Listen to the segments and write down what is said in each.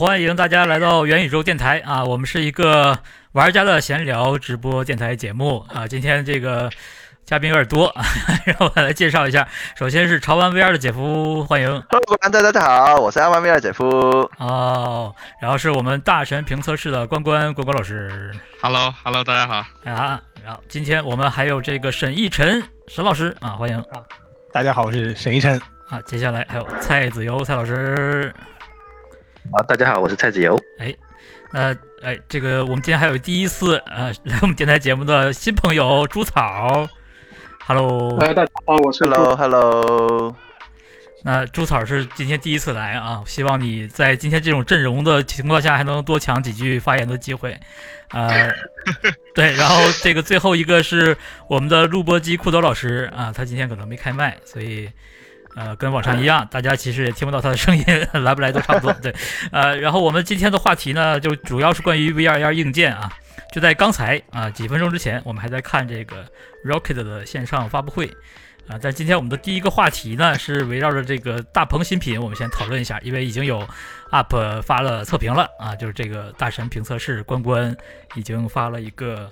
欢迎大家来到元宇宙电台啊！我们是一个玩家的闲聊直播电台节目啊。今天这个嘉宾有点多，啊让我来介绍一下。首先是潮玩 VR 的姐夫，欢迎。Hello，大家好，我是潮玩 VR 姐夫。哦，然后是我们大神评测室的关关关关老师。Hello，Hello，大家好啊。然后今天我们还有这个沈奕晨沈老师啊，欢迎啊。大家好，我是沈奕晨。啊，接下来还有蔡子游蔡老师。啊，大家好，我是蔡子游。哎，那哎，这个我们今天还有第一次呃来 我们电台节目的新朋友朱草，Hello，哎，大家好，我是 Hello，Hello。那朱草是今天第一次来啊，希望你在今天这种阵容的情况下还能多抢几句发言的机会，呃，对，然后这个最后一个是我们的录播机库德老师啊，他今天可能没开麦，所以。呃，跟往常一样，大家其实也听不到他的声音，来不来都差不多。对，呃，然后我们今天的话题呢，就主要是关于 VR 硬件啊。就在刚才啊，几分钟之前，我们还在看这个 Rocket 的线上发布会啊。但今天我们的第一个话题呢，是围绕着这个大鹏新品，我们先讨论一下，因为已经有 UP 发了测评了啊，就是这个大神评测室关关已经发了一个。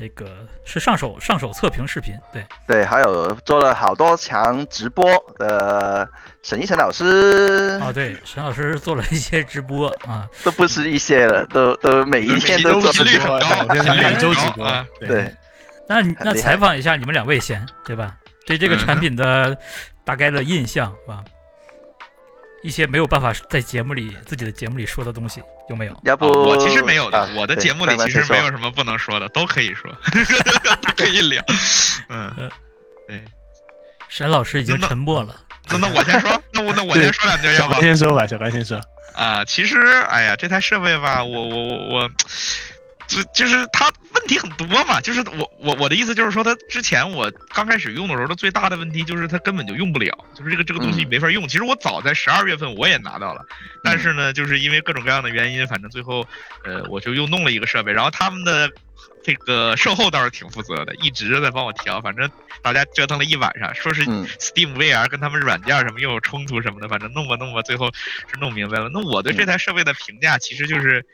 这个是上手上手测评视频，对。对，还有做了好多场直播的沈一晨老师。啊，对，沈老师做了一些直播啊，都不是一些了，都都每一天都做直播，每周直播，对。那那采访一下你们两位先，对吧？对这个产品的大概的印象是吧？一些没有办法在节目里自己的节目里说的东西有没有？要不我其实没有的，我的节目里其实没有什么不能说的，都可以说，可以聊。嗯，对。沈老师已经沉默了。那那我先说，那我那我先说两句，要不先说吧，小白先说。啊，其实，哎呀，这台设备吧，我我我我。就就是它问题很多嘛，就是我我我的意思就是说，它之前我刚开始用的时候，它最大的问题就是它根本就用不了，就是这个这个东西没法用。其实我早在十二月份我也拿到了，但是呢，就是因为各种各样的原因，反正最后，呃，我就又弄了一个设备，然后他们的这个售后倒是挺负责的，一直在帮我调，反正大家折腾了一晚上，说是 Steam VR 跟他们软件什么又有冲突什么的，反正弄吧弄吧，最后是弄明白了。那我对这台设备的评价其实就是。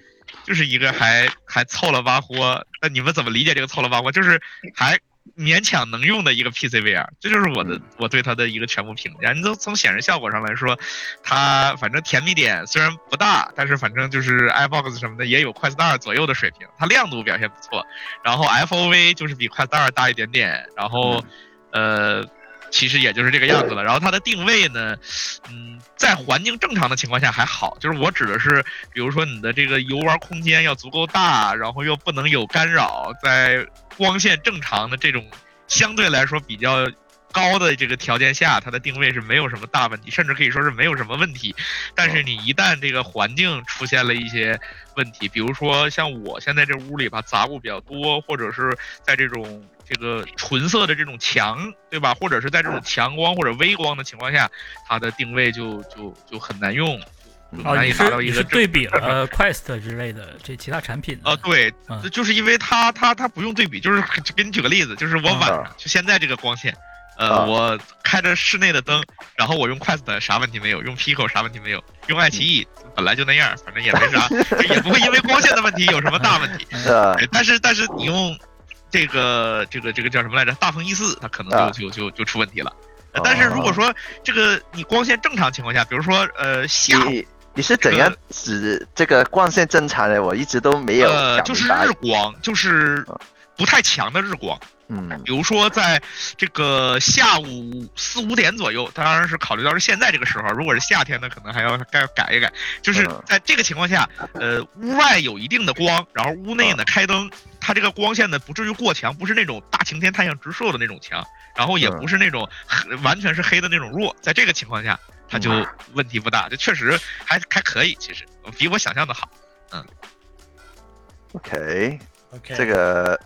就是一个还还凑了吧豁，那你们怎么理解这个凑了吧豁？就是还勉强能用的一个 PCVR，这就是我的我对它的一个全部评价。你从从显示效果上来说，它反正甜蜜点虽然不大，但是反正就是 iBox 什么的也有快 Star 左右的水平。它亮度表现不错，然后 FOV 就是比快 Star 大一点点，然后呃。其实也就是这个样子了。然后它的定位呢，嗯，在环境正常的情况下还好，就是我指的是，比如说你的这个游玩空间要足够大，然后又不能有干扰，在光线正常的这种相对来说比较高的这个条件下，它的定位是没有什么大问题，甚至可以说是没有什么问题。但是你一旦这个环境出现了一些问题，比如说像我现在这屋里吧，杂物比较多，或者是在这种。这个纯色的这种强，对吧？或者是在这种强光或者微光的情况下，它的定位就就就很难用，难以达到一个对比了 Quest 之类的这其他产品。呃，对，就是因为它它它不用对比，就是给你举个例子，就是我晚上就现在这个光线，呃，我开着室内的灯，然后我用 Quest 啥问题没有，用 Pico 啥问题没有，用爱奇艺本来就那样，反正也没啥，也不会因为光线的问题有什么大问题。但是但是你用。这个这个这个叫什么来着？大风一四，它可能就就就就出问题了。但是如果说这个你光线正常情况下，比如说呃下午，你是怎样指这个光线正常的？我一直都没有。呃，就是日光，就是不太强的日光。嗯，比如说在这个下午四五点左右，当然是考虑到是现在这个时候。如果是夏天呢，可能还要该改一改。就是在这个情况下，呃，屋外有一定的光，然后屋内呢开灯。它这个光线呢，不至于过强，不是那种大晴天太阳直射的那种强，然后也不是那种完全是黑的那种弱，在这个情况下，它就问题不大，就确实还还可以，其实比我想象的好，嗯。OK，OK，这个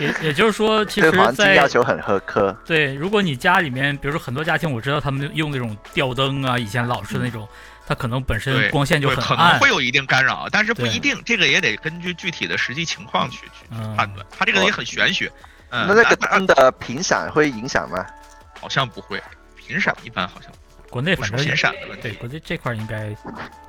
也也就是说，其实在要求很苛刻。对，如果你家里面，比如说很多家庭，我知道他们用那种吊灯啊，以前老式那种。它可能本身光线就很暗，可能会有一定干扰，但是不一定，这个也得根据具体的实际情况去去判断。它这个也很玄学。嗯，那那个灯的频闪会影响吗？好像不会，频闪一般好像。国内反正频闪的问对。国内这块儿应该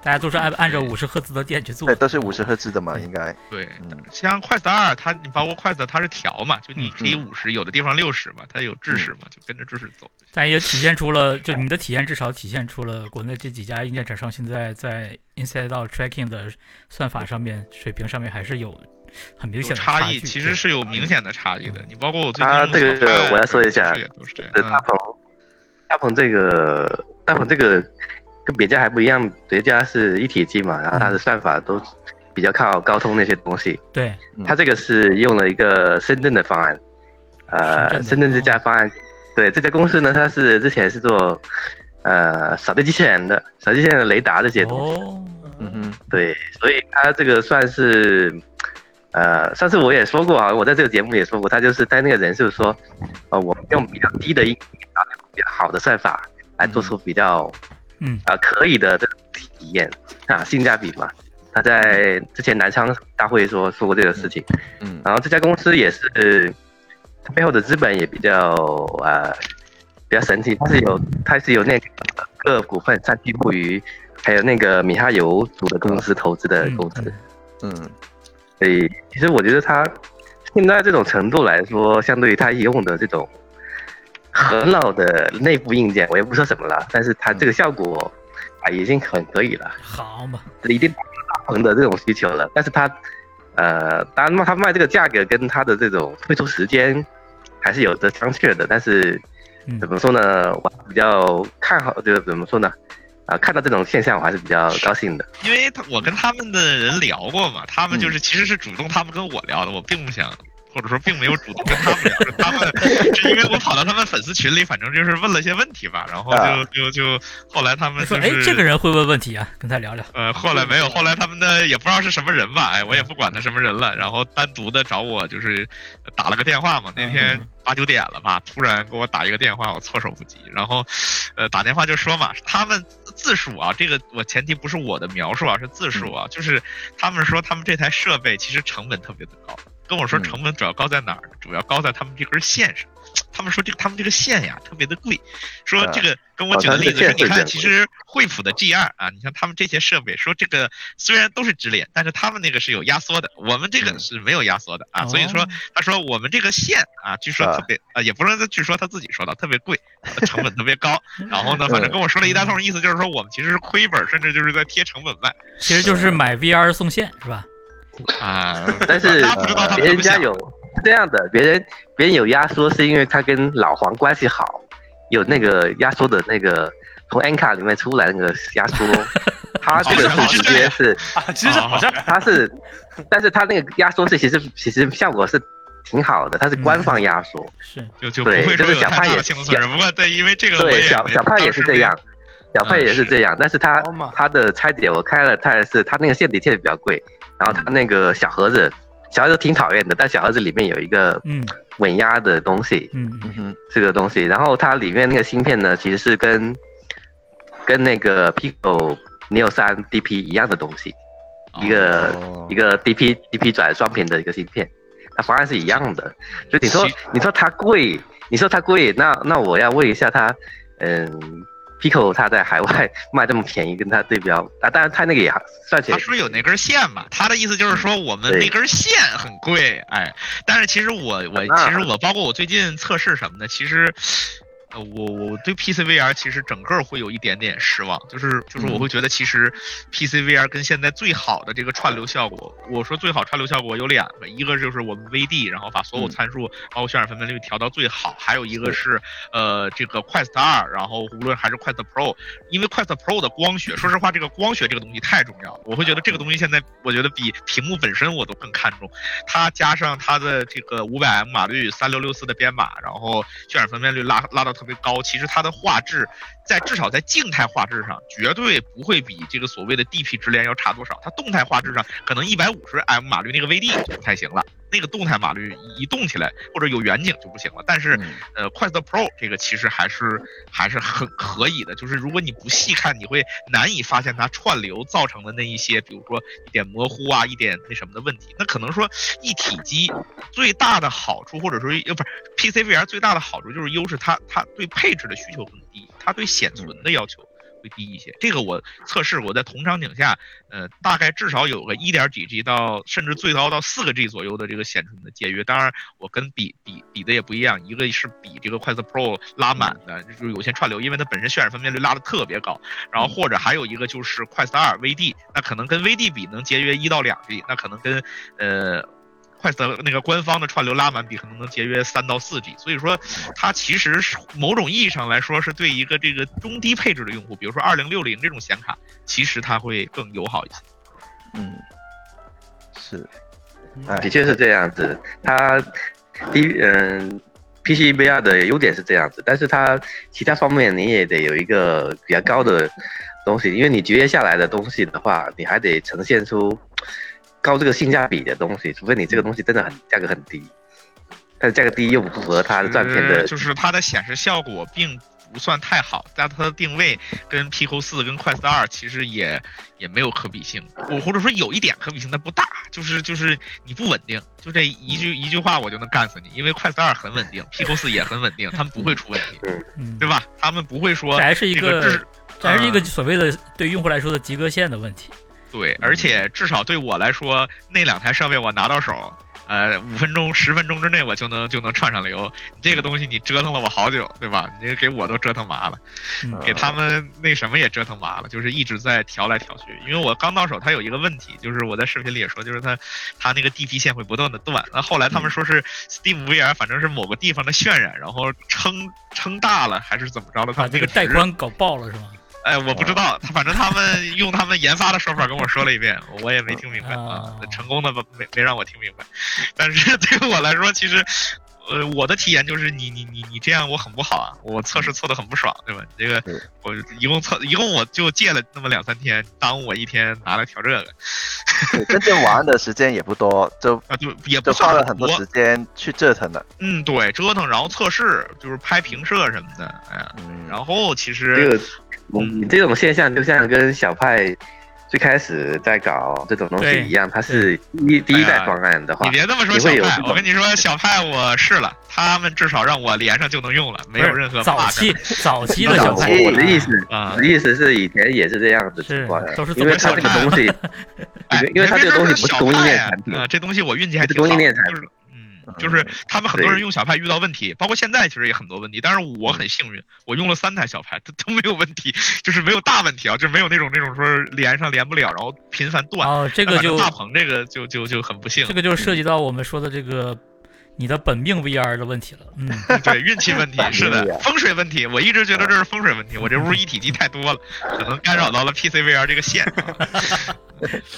大家都是按按照五十赫兹的电去做对，，都是五十赫兹的嘛，应该。对嗯，像快 u 二，它你包括快 u 它是调嘛，就你可以嗯五十，有的地方六十嘛，它有制式嘛，就跟着制式走。但也体现出了，就你的体验至少体现出了国内这几家硬件厂商现在在 Inside Out Tracking 的算法上面水平上面还是有很明显的差异，其实是有明显的差异的。你包括我最近啊用这个小派我来说一下也都是这样。呃，大嗯鹏，这个大鹏这个跟别家还不一样，别家是一体机嘛，然后它的算法都比较靠高通那些东西，对，嗯。它这个是用了一个深圳的方案，呃，深圳这家方案，对这家公司呢，它是之前是做呃扫地机器人的，扫地机器人的雷达这些东西，哦，嗯哼，对，所以它这个算是。呃，上次我也说过啊，我在这个节目也说过，他就是在那个人就是说，呃，我们用比较低的音啊，比较好的算法来做出比较嗯。啊、可以的这种体验啊，性价比嘛。他在之前南昌大会说说过这个事情，嗯。然后这家公司也是，它背后的资本也比较呃比较神奇，它是有它是有那个各股份三七物语，还有那个米哈游组的公司投资的公司，嗯。嗯。所以其实我觉得它现在这种程度来说，相对于它用的这种很老的内部硬件，我也不说什么了，但是它这个效果啊已经很可以了。好嘛，一定大鹏的这种需求了。但是它，呃，当然嘛，它卖这个价格跟它的这种推出时间还是有着商榷的。但是嗯怎么说呢？我比较看好，就是怎么说呢？啊、看到这种现象，我还是比较高兴的。因为他我跟他们的人聊过嘛，他们嗯就是其实是主动他们跟我聊的，我并不想。或者说并没有主动跟他们聊，是他们是因为我跑到他们粉丝群里，反正就是问了些问题吧，然后啊。就就就后来他们说是这个人会问问题啊，跟他聊聊。呃，后来没有，后来他们的也不知道是什么人吧，哎，我也不管他什么人了，然后单独的找我就是打了个电话嘛，那天八九点了吧，突然给我打一个电话，我措手不及，然后，呃，打电话就说嘛，他们自述啊，这个我前提不是我的描述啊，是自述啊，就是他们说他们这台设备其实成本特别的高，跟我说嗯。成本主要高在哪儿？主要高在他们这根线上。他们说这个他们这个线呀特别的贵，说这个跟我举的例子是，你看其实惠普的 G 二啊，你像他们这些设备，说这个虽然都是直连，但是他们那个是有压缩的，我们这个是没有压缩的啊，所以说他说我们这个线啊，据说特别啊，也不是据说他自己说的特别贵，成本特别高，然后呢，反正跟我说了一大通，意思就是说我们其实是亏本，甚至就是在贴成本卖，其实就是买 VR 送线是吧？啊，但是 别人家有是这样的，别人别人有压缩是因为他跟老黄关系好，有那个压缩的那个从 N 卡里面出来那个压缩，他这个是直接是啊，其实好像他是，但是他那个压缩是其实其实效果是挺好的，它是官方压缩。是，就就不会对就是说有太大小胖也的幸存者。不过对，因为这个对，小小胖也是这样，小胖也是这样，但是它好嘛它的拆解我开了，他也是他那个线底贴的比较贵，然后它那个小盒子，小盒子挺讨厌的，但小盒子里面有一个嗯。稳压的东西，嗯。嗯哼，这个东西，然后它里面那个芯片呢，其实是跟跟那个 Pico Neo 三 DP 一样的东西，一个哦一个 DP DP 转双频的一个芯片，它方案是一样的。所以你说你说它贵，你说它贵，那那我要问一下它，嗯，Pico 它在海外 卖这么便宜，跟它对标啊，当然它那个也算起来他说有那根线嘛，他的意思就是说我们那根线很贵，哎，但是其实我我其实我包括我最近测试什么的，其实。呃，我我对 PCVR 其实整个会有一点点失望，就是就是我会觉得其实 PCVR 跟现在最好的这个串流效果，我说最好串流效果有两个，一个就是我们 VD，然后把所有嗯参数包括渲染分辨率调到最好，还有一个是呃这个 Quest 二，然后无论还是 Quest Pro，因为 Quest Pro 的光学，说实话，这个光学这个东西太重要了。我会觉得这个东西现在，我觉得比屏幕本身我都更看重。它加上它的这个五百 M 码率、三六六四的编码，然后渲染分辨率拉拉到特别高，其实它的画质在至少在静态画质上，绝对不会比这个所谓的 DP 直连要差多少。它动态画质上可能一百五十 M 码率那个 VD 就不太行了。那个动态码率一动起来，或者有远景就不行了。但是，嗯呃，Quest Pro 这个其实还是还是很可以的。就是如果你不细看，你会难以发现它串流造成的那一些，比如说一点模糊啊，一点那什么的问题。那可能说一体机最大的好处，或者说呃不是 PCVR 最大的好处就是优势它它对配置的需求很低。它对显存的要求会低一些。这个我测试过，在同场景下，呃，大概至少有个一点几 G 到甚至最高到四个 G 左右的这个显存的节约。当然，我跟比比比的也不一样，一个是比这个快速 Pro 拉满的，就是有线串流，因为它本身渲染分辨率拉的特别高。然后或者还有一个就是快速二 VD，那可能跟 VD 比能节约一到两 G，那可能跟呃。快的那个官方的串流拉满比可能能节约三到四 G，所以说它其实是某种意义上来说是对一个这个中低配置的用户，比如说二零六零这种显卡，其实它会更友好一些。嗯，是，的确是这样子。它低嗯，PCVR 的优点是这样子，但是它其他方面你也得有一个比较高的东西，因为你节约下来的东西的话，你还得呈现出。高这个性价比的东西，除非你这个东西真的很价格很低，但是价格低又不符合它的赚钱的，就是它的显示效果并不算太好，但它的定位跟 Pico 四跟快四二其实也也没有可比性，我或者说有一点可比性，但不大，就是就是你不稳定，就这一句一句话我就能干死你，因为快四二很稳定，Pico 四也很稳定，他们不会出问题，对吧？他们不会说这还是一个这还是一个所谓的对用户来说的及格线的问题。对，而且至少对我来说，那两台设备我拿到手，呃，五分钟、十分钟之内我就能就能串上流。这个东西你折腾了我好久，对吧？你给我都折腾麻了，给他们那什么也折腾麻了，就是一直在调来调去。因为我刚到手，它有一个问题，就是我在视频里也说，就是它它那个 DP 线会不断的断。那后来他们说是 Steam VR，反正是某个地方的渲染，然后撑撑大了还是怎么着了？把这个带宽搞爆了是吗？哎，我不知道，他反正他们用他们研发的说法跟我说了一遍，我也没听明白啊。成功的没没让我听明白，但是对于我来说，其实，呃，我的体验就是你你你你这样我很不好啊，我测试测的很不爽，对吧？你这个我一共测一共我就借了那么两三天，耽误我一天拿来调这个，真正玩的时间也不多，就啊就也不花了很多时间去折腾的。嗯，对，折腾，然后测试，就是拍评测什么的，哎呀，然后其实。你这种现象就像跟小派最开始在搞这种东西一样，它是一第一代方案的话，你别这么说小派，我跟你说小派我试了，他们至少让我连上就能用了，没有任何早期早期的 小派。我的意思啊，我的意思是以前也是这样子情况，因为它这个东西，因为它这个东西不是供应链产品啊，这东西我运气还挺好，供应链产品。就是他们很多人用小派遇到问题，包括现在其实也很多问题。但是我很幸运，我用了三台小派，都都没有问题，就是没有大问题啊，就没有那种那种说连上连不了，然后频繁断。哦，这个就大鹏这个就就就很不幸。这个就涉及到我们说的这个你的本命 VR 的问题了。嗯，对，运气问题 是的，风水问题。我一直觉得这是风水问题，我这屋一体机太多了，可能干扰到了 PC VR 这个线。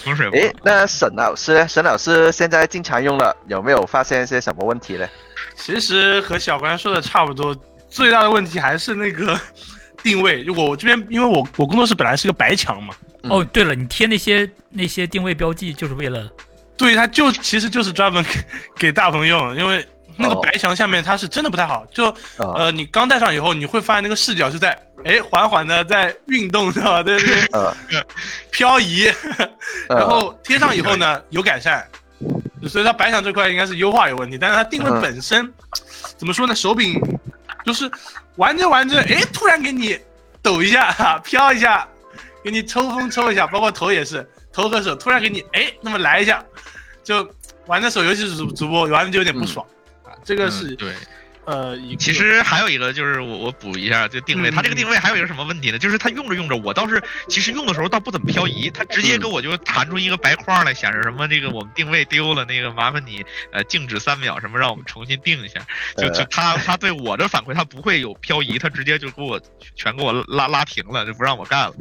风水。哎，那沈老师，沈老师现在经常用了，有没有发现一些什么问题呢？其实和小关说的差不多，最大的问题还是那个定位。如果我这边，因为我我工作室本来是个白墙嘛。哦，对了，你贴那些那些定位标记就是为了？对，它就其实就是专门给大鹏用，因为。那个白墙下面它是真的不太好，就呃你刚戴上以后，你会发现那个视角是在哎缓缓的在运动，知道吧？对对对，漂移，然后贴上以后呢有改善，所以它白墙这块应该是优化有问题，但是它定位本身怎么说呢？手柄就是玩着玩着，哎突然给你抖一下，飘一下，给你抽风抽一下，包括头也是头和手突然给你哎那么来一下，就玩的时候，尤其是主主播玩的就有点不爽啊。这个是对。呃，其实还有一个就是我我补一下，就定位，它这个定位还有一个什么问题呢？就是它用着用着，我倒是其实用的时候倒不怎么漂移，它直接给我就弹出一个白框来，显示什么这个我们定位丢了，那个麻烦你呃静止三秒，什么让我们重新定一下。就就它它对我的反馈，它不会有漂移，它直接就给我全给我拉拉平了，就不让我干了。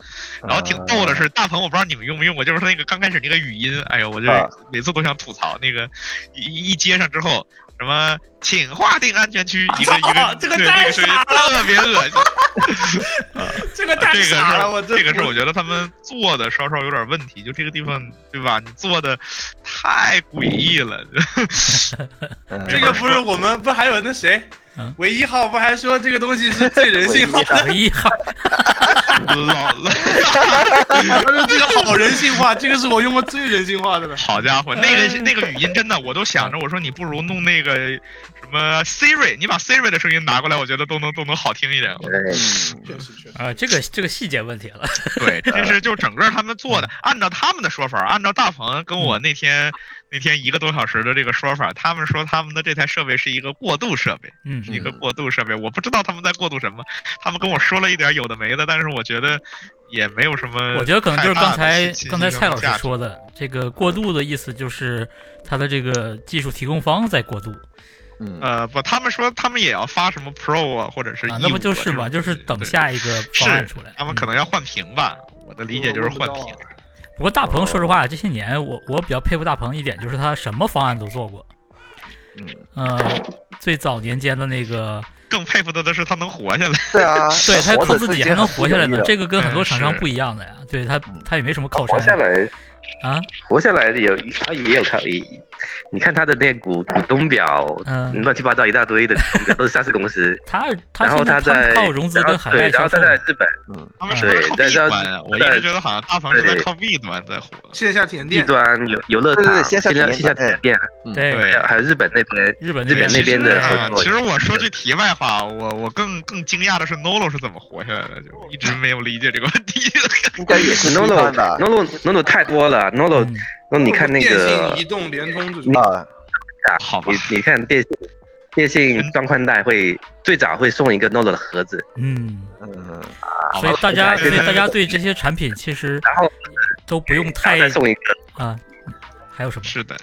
然后挺逗的是，大鹏我不知道你们用没用过，就是那个刚开始那个语音，哎呦，我就每次都想吐槽那个一一接上之后。什么？请划定安全区，一 个一个，这个太傻了，特别恶心。这个太傻了，我这个是我觉得他们做的稍稍有点问题，就这个地方，对吧？你做的太诡异了。这个不是我们不还有那谁？唯一号不还说这个东西是最人性化的？唯一号，老了，这个好人性化，这个是我用过最人性化的了。好家伙，那个那个语音真的，我都想着，我说你不如弄那个什么。Siri，你把 Siri 的声音拿过来，我觉得都能都能好听一点。对，确实确实。啊，这个这个细节问题了。对，这是就整个他们做的，按照他们的说法，按照大鹏跟我那天那天一个多小时的这个说法，他们说他们的这台设备是一个过渡设备，嗯是一个过渡设备。我不知道他们在过渡什么，他们跟我说了一点有的没的，但是我觉得也没有什么。我觉得可能就是刚才刚才蔡老师说。的，这个过渡的意思就是它的这个技术提供方在过渡嗯，呃，不，他们说他们也要发什么 Pro 啊，或者是啊，E5 那不就是嘛，就是等下一个方案是出来。他们可能要换屏吧，我的理解就是换屏。不过大鹏说实话，这些年我我比较佩服大鹏一点，就是他什么方案都做过。嗯，呃，最早年间的那个，更佩服他的是他能活下来。对啊，对他靠自己还能活下来呢，这个跟很多嗯厂商不一样的呀。对他他也没什么靠山活下来，啊，活下来的有他也有靠，也你看他的那股股东表，嗯乱七八糟一大堆的股东表都是上市公司，他他然后他在靠融资跟海外对，然后他在日本嗯，对 B 在端啊？我一直觉得好像大鹏是在靠 B 端在活。线下体验 B 店，端游游乐场，线下线下体店，对对还有日本那边日本日本那边的其实我说句题外话，我我更更惊讶的是 Nolo 是怎么活下来的，就一直没有理解这个问题。应该也是 Nolo 吧。Nolo Nolo 太多了，Nolo 嗯那你看那电个信、移动、联通这种，啊，好吧。你你看电信电信装宽带会最早会送一个 Note 的盒子，嗯，嗯，所以大家所对以大家对这些产品其实然后都不用太后再送一个。啊，还有什么？是的，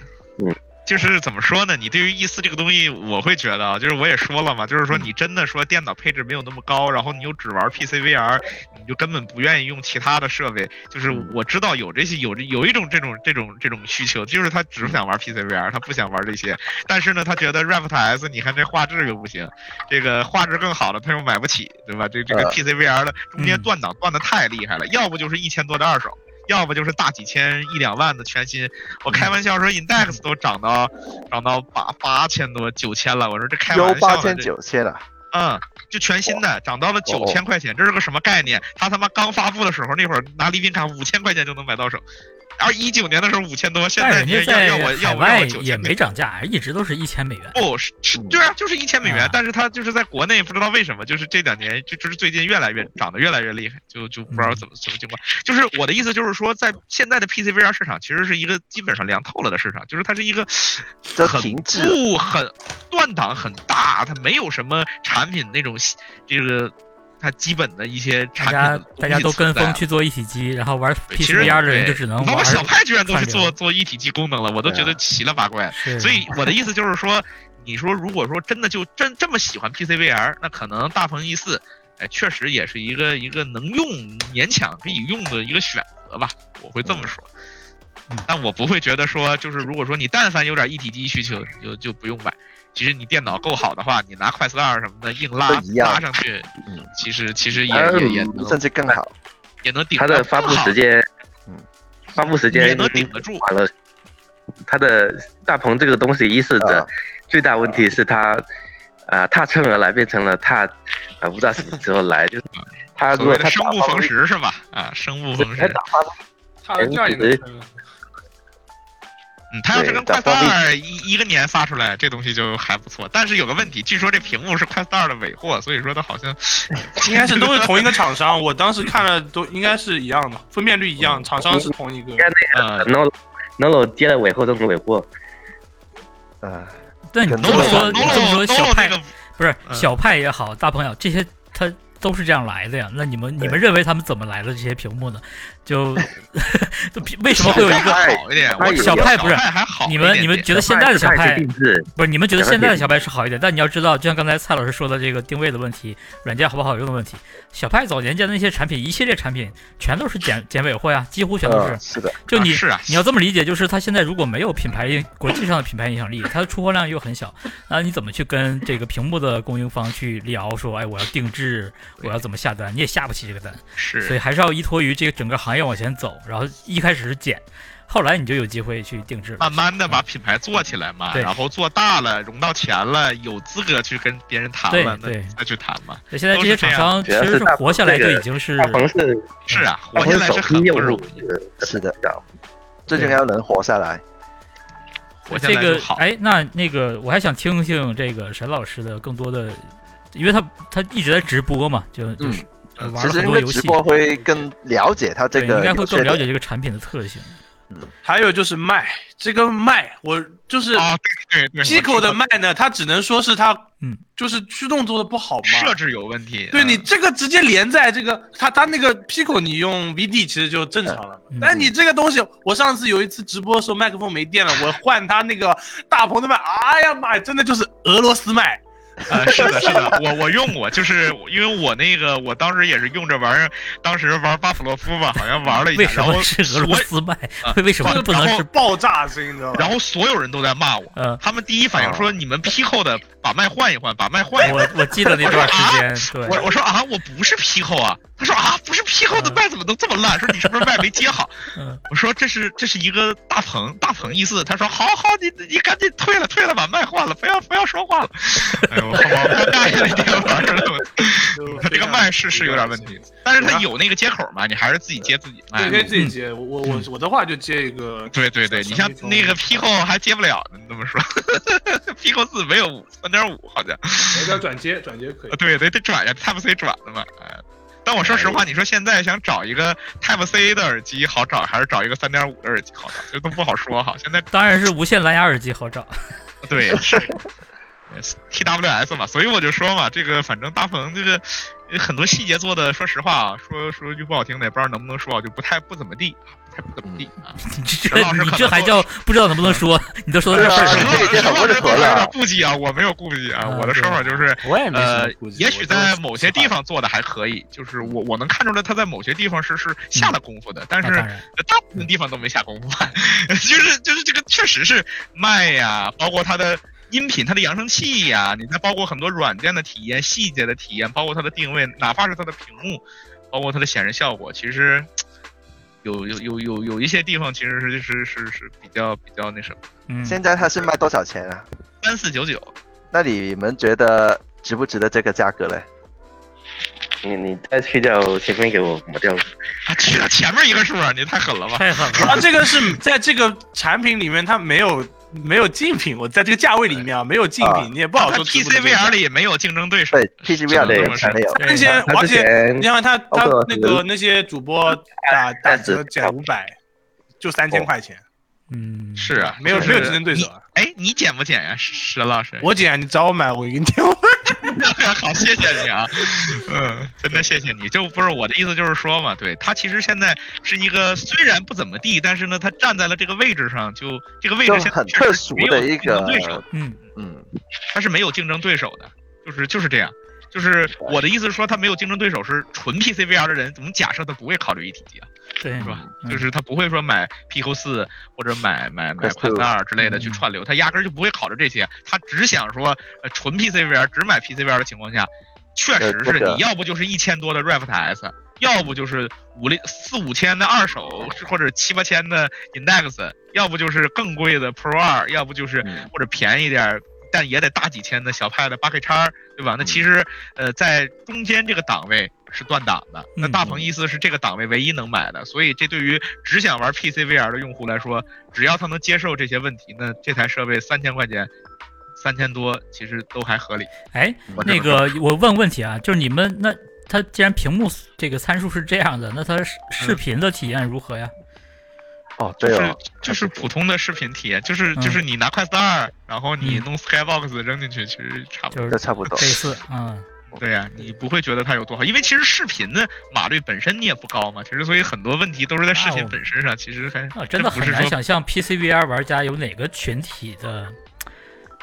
嗯，就是怎么说呢？你对于 E 四这个东西，我会觉得啊，就是我也说了嘛，就是说你真的说电脑配置没有那么高，然后你又只玩 PC VR，你就根本不愿意用其他的设备。就是我知道有这些有有一种这种这种这种需求，就是他只想玩 PC VR，他不想玩这些。但是呢，他觉得 Raft S，你看这画质又不行，这个画质更好的他又买不起，对吧？这这个呃 PC VR 的中间嗯断档断的太厉害了，要不就是一千多的二手。要不就是大几千一两万的全新，我开玩笑说 Index 都涨到涨到八八千多九千了，我说这开玩笑呢八千九千了，嗯，就全新的涨到了九千块钱，这是个什么概念？他他妈刚发布的时候，那会儿拿礼品卡五千块钱就能买到手，而一九年的时候五千多，现在你要人家在要我要我要海外我九也没涨价，一直都是一千美元。不是是嗯对啊，就是一千美元啊，但是它就是在国内不知道为什么，就是这两年就就是最近越来越涨得越来越厉害，就就不知道怎么什么情况。就是我的意思就是说，在现在的 PC VR 市场其实是一个基本上凉透了的市场，就是它是一个 很停滞不很断档很大，它没有什么产品那种这个它基本的一些大家产品的大家都跟风去做一体机，然后玩 PC 其实 VR 的人就只能包括玩小派居然都是做做一体机功能了，我都觉得奇了八怪。是所以我的意思就是说，你说如果说真的就真这么喜欢 PC VR，那可能大鹏 E 四，哎，确实也是一个一个能用勉强可以用的一个选择吧，我会这么说嗯。但我不会觉得说，就是如果说你但凡有点一体机需求，你就就不用买。其实你电脑够好的话，你拿快四二什么的硬拉都一样拉上去，嗯，其实其实也嗯也也能甚至更好。也能顶它的发布时间间嗯，发布时间也能顶得住。完了，它的大鹏这个东西意识着啊最大问题是它啊踏蹭而来变成了踏啊不知道什么时候来，就是它如所果它谓的生不逢时是吧？啊，生不逢时。它打方它的嗯，它要是对跟快四二一一个年发出来，这东西就还不错。但是有个问题，据说这屏幕是快四二的尾货，所以说它好像 应该是都是同一个厂商，我当时看了都应该是一样的，分辨率一样，厂商是同一个。呃 Nolo Nolo 接了尾货都是尾货，呃，但你这么说，你这么说小派那个不是嗯小派也好，大朋友这些他都是这样来的呀。那你们你们认为他们怎么来的这些屏幕呢？就 就为什么会有一个小派好一点？我小派不是还好你们你们觉得现在的小派是，不是你们觉得现在的小派是好一点，但你要知道，就像刚才蔡老师说的这个定位的问题，软件好不好用的问题，小派早年间的那些产品，一系列产品全都是剪剪尾货呀，几乎全都是嗯。是的，就你、啊是啊你要这么理解，就是它现在如果没有品牌影国际上的品牌影响力，它的出货量又很小，那你怎么去跟这个屏幕的供应方去聊说，哎，我要定制，我要怎么下单？你也下不起这个单，是所以还是要依托于这个整个行业往前走，然后一开始是减，后来你就有机会去定制。慢慢的把品牌做起来嘛，对然后做大了，融到钱了，有资格去跟别人谈了，那对对再去谈嘛。那现在这些厂商其实是活下来就已经是是是啊，活下来是很不容易的。，是的最重要能活下来。活下这个好。哎，那那个我还想听听这个沈老师的更多的，因为他他一直在直播嘛，就就是、呃其实因为直播会更了解它这对，个应该会更了解这个产品的特性。还有就是麦这个麦，我就是啊，对对对，Pico 的麦呢，它只能说是它，嗯，就是驱动做的不好嘛，设置有问题。对嗯。你这个直接连在这个，它它那个 Pico 你用 VD 其实就正常了嗯，但你这个东西，我上次有一次直播的时候麦克风没电了，我换它那个大鹏的麦，哎呀妈呀，真的就是俄罗斯麦，呃，是的，是的，我我用过，就是因为我那个我当时也是用这玩意儿，当时玩巴甫洛夫吧，好像玩了一下，为什然后么是俄罗所斯麦啊？为什么不能然后是？爆炸声，你知道吗？然后所有人都在骂我，呃，他们第一反应说你们 Pico 的把麦换一换，把麦换一换。我我记得那段时间，对，我我说啊，我不是 Pico 啊，他说啊，不是 Pico 的麦怎么能这么烂？说你是不是麦没接好？嗯，我说这是这是一个大鹏大鹏意思，他说好好，你你赶紧退了退了，把麦换了，不要不要说话了。哎呦，我好尴尬呀，那天玩儿了，他这个麦是是有点问题，但是他有那个接口嘛，你还是自己接自己麦对，。可以自己接，我我我我的话就接一个，对对对，你像那个 Pico 还接不了呢，你这么说，Pico 四没有五三点五好像，有点转接转接可以。对得得转呀，Type C 转的嘛，哎。但我说实话，你说现在想找一个 Type C 的耳机好找，还是找一个三点五的耳机好找？这都不好说哈。现在当然是无线蓝牙耳机好找。对是 TWS 嘛，所以我就说嘛，这个反正大鹏这个呃很多细节做的，说实话啊，说说句不好听的，也不知道能不能说啊，就不太不怎么地，不太不怎么地啊。你这还叫不知道能不能说？你都说到这份儿对啊上了。这个已经很温和了有点顾忌啊，我没有顾忌啊，啊我的说法就是。我也没呃么顾，忌也许在某些地方做的还可以，就是我我能看出来他在某些地方是是下了功夫的，但是大部分地方都没下功夫，就是就是这个确实是卖呀，包括他的音频、它的扬声器呀，你再包括很多软件的体验、细节的体验，包括它的定位，哪怕是它的屏幕，包括它的显示效果，其实 有有有有有一些地方其实是是是是比较比较那什么，嗯，现在它是卖多少钱啊？三四九九，那你们觉得值不值得这个价格嘞？你你再去掉前面给我抹掉，啊，去了前面一个数啊，你太狠了吧？太狠了啊，了。这个是在这个产品里面它没有没有竞品，我在这个价位里面啊没有竞啊品，你也不好说 PCVR 里也没有竞争对手，对，PCVR 对的还没有。而且他之而且前你看他他那个那些主播打打折减五百，就三千块钱，嗯，是啊，没有没有竞争对手。哎，你减不减呀，石老师？我减，你找我买，我给你点。好，谢谢你啊，嗯，真的谢谢你。就不是我的意思，就是说嘛，对他其实现在是一个虽然不怎么地，但是呢，他站在了这个位置上，就这个位置就现在很特殊的一个对手，嗯，嗯，他是没有竞争对手的，就是就是这样。就是我的意思是说，他没有竞争对手，是纯 PCVR 的人，怎么假设他不会考虑一体机啊，对，是吧？嗯就是他不会说买 Pico 四或者买买买快二之类的去嗯串流，他压根儿就不会考虑这些，他只想说，呃，纯 PCVR 只买 PCVR 的情况下，确实是你要不就是一千多的 Raft S，要不就是五六四五千的二手，或者七八千的 Index，要不就是更贵的 Pro 二，要不就是嗯或者便宜点儿。但也得大几千的小派的八 K 叉，对吧？那其实，呃，在中间这个档位是断档的。那大鹏意思是这个档位唯一能买的，所以这对于只想玩 PC VR 的用户来说，只要他能接受这些问题，那这台设备三千块钱，三千多其实都还合理。哎，那个我问问题啊，就是你们那它既然屏幕这个参数是这样的，那它视视频的体验如何呀？哦，就是对哦，就是普通的视频体验，就是嗯就是你拿快四二，然后你嗯弄 Skybox 扔进去，其实差不多。就是差不多类。似，嗯，对呀、你不会觉得它有多好，因为其实视频的码率本身你也不高嘛，其实所以很多问题都是在视频本身上，其实还啊，真的很难想象 PC VR 玩家有哪个群体的，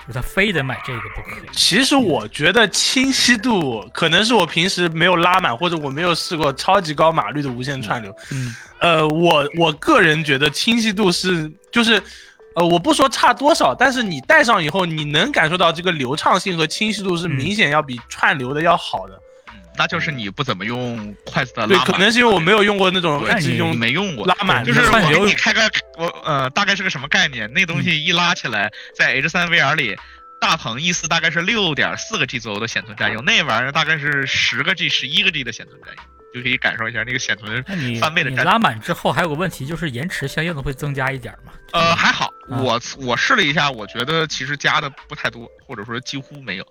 就是他非得买这个不可。其实我觉得清晰度可能是我平时没有拉满，或者我没有试过超级高码率的无线串流。嗯呃，我我个人觉得清晰度是就是，呃，我不说差多少，但是你戴上以后，你能感受到这个流畅性和清晰度是嗯明显要比串流的要好的。那就是你不怎么用筷子的对，拉满，可能是因为我没有用过那种没用过拉满就是我给你开个我呃大概是个什么概念？那东西一拉起来，在 H 3 VR 里，大鹏 E 4大概是六点四个 G 左右的显存占用，那玩意儿大概是十个 G、十一个 G 的显存占用。就可以感受一下那个显存翻倍的。你拉满之后还有个问题就是延迟相应的会增加一点嘛？呃，还好，啊我我试了一下，我觉得其实加的不太多，或者说几乎没有。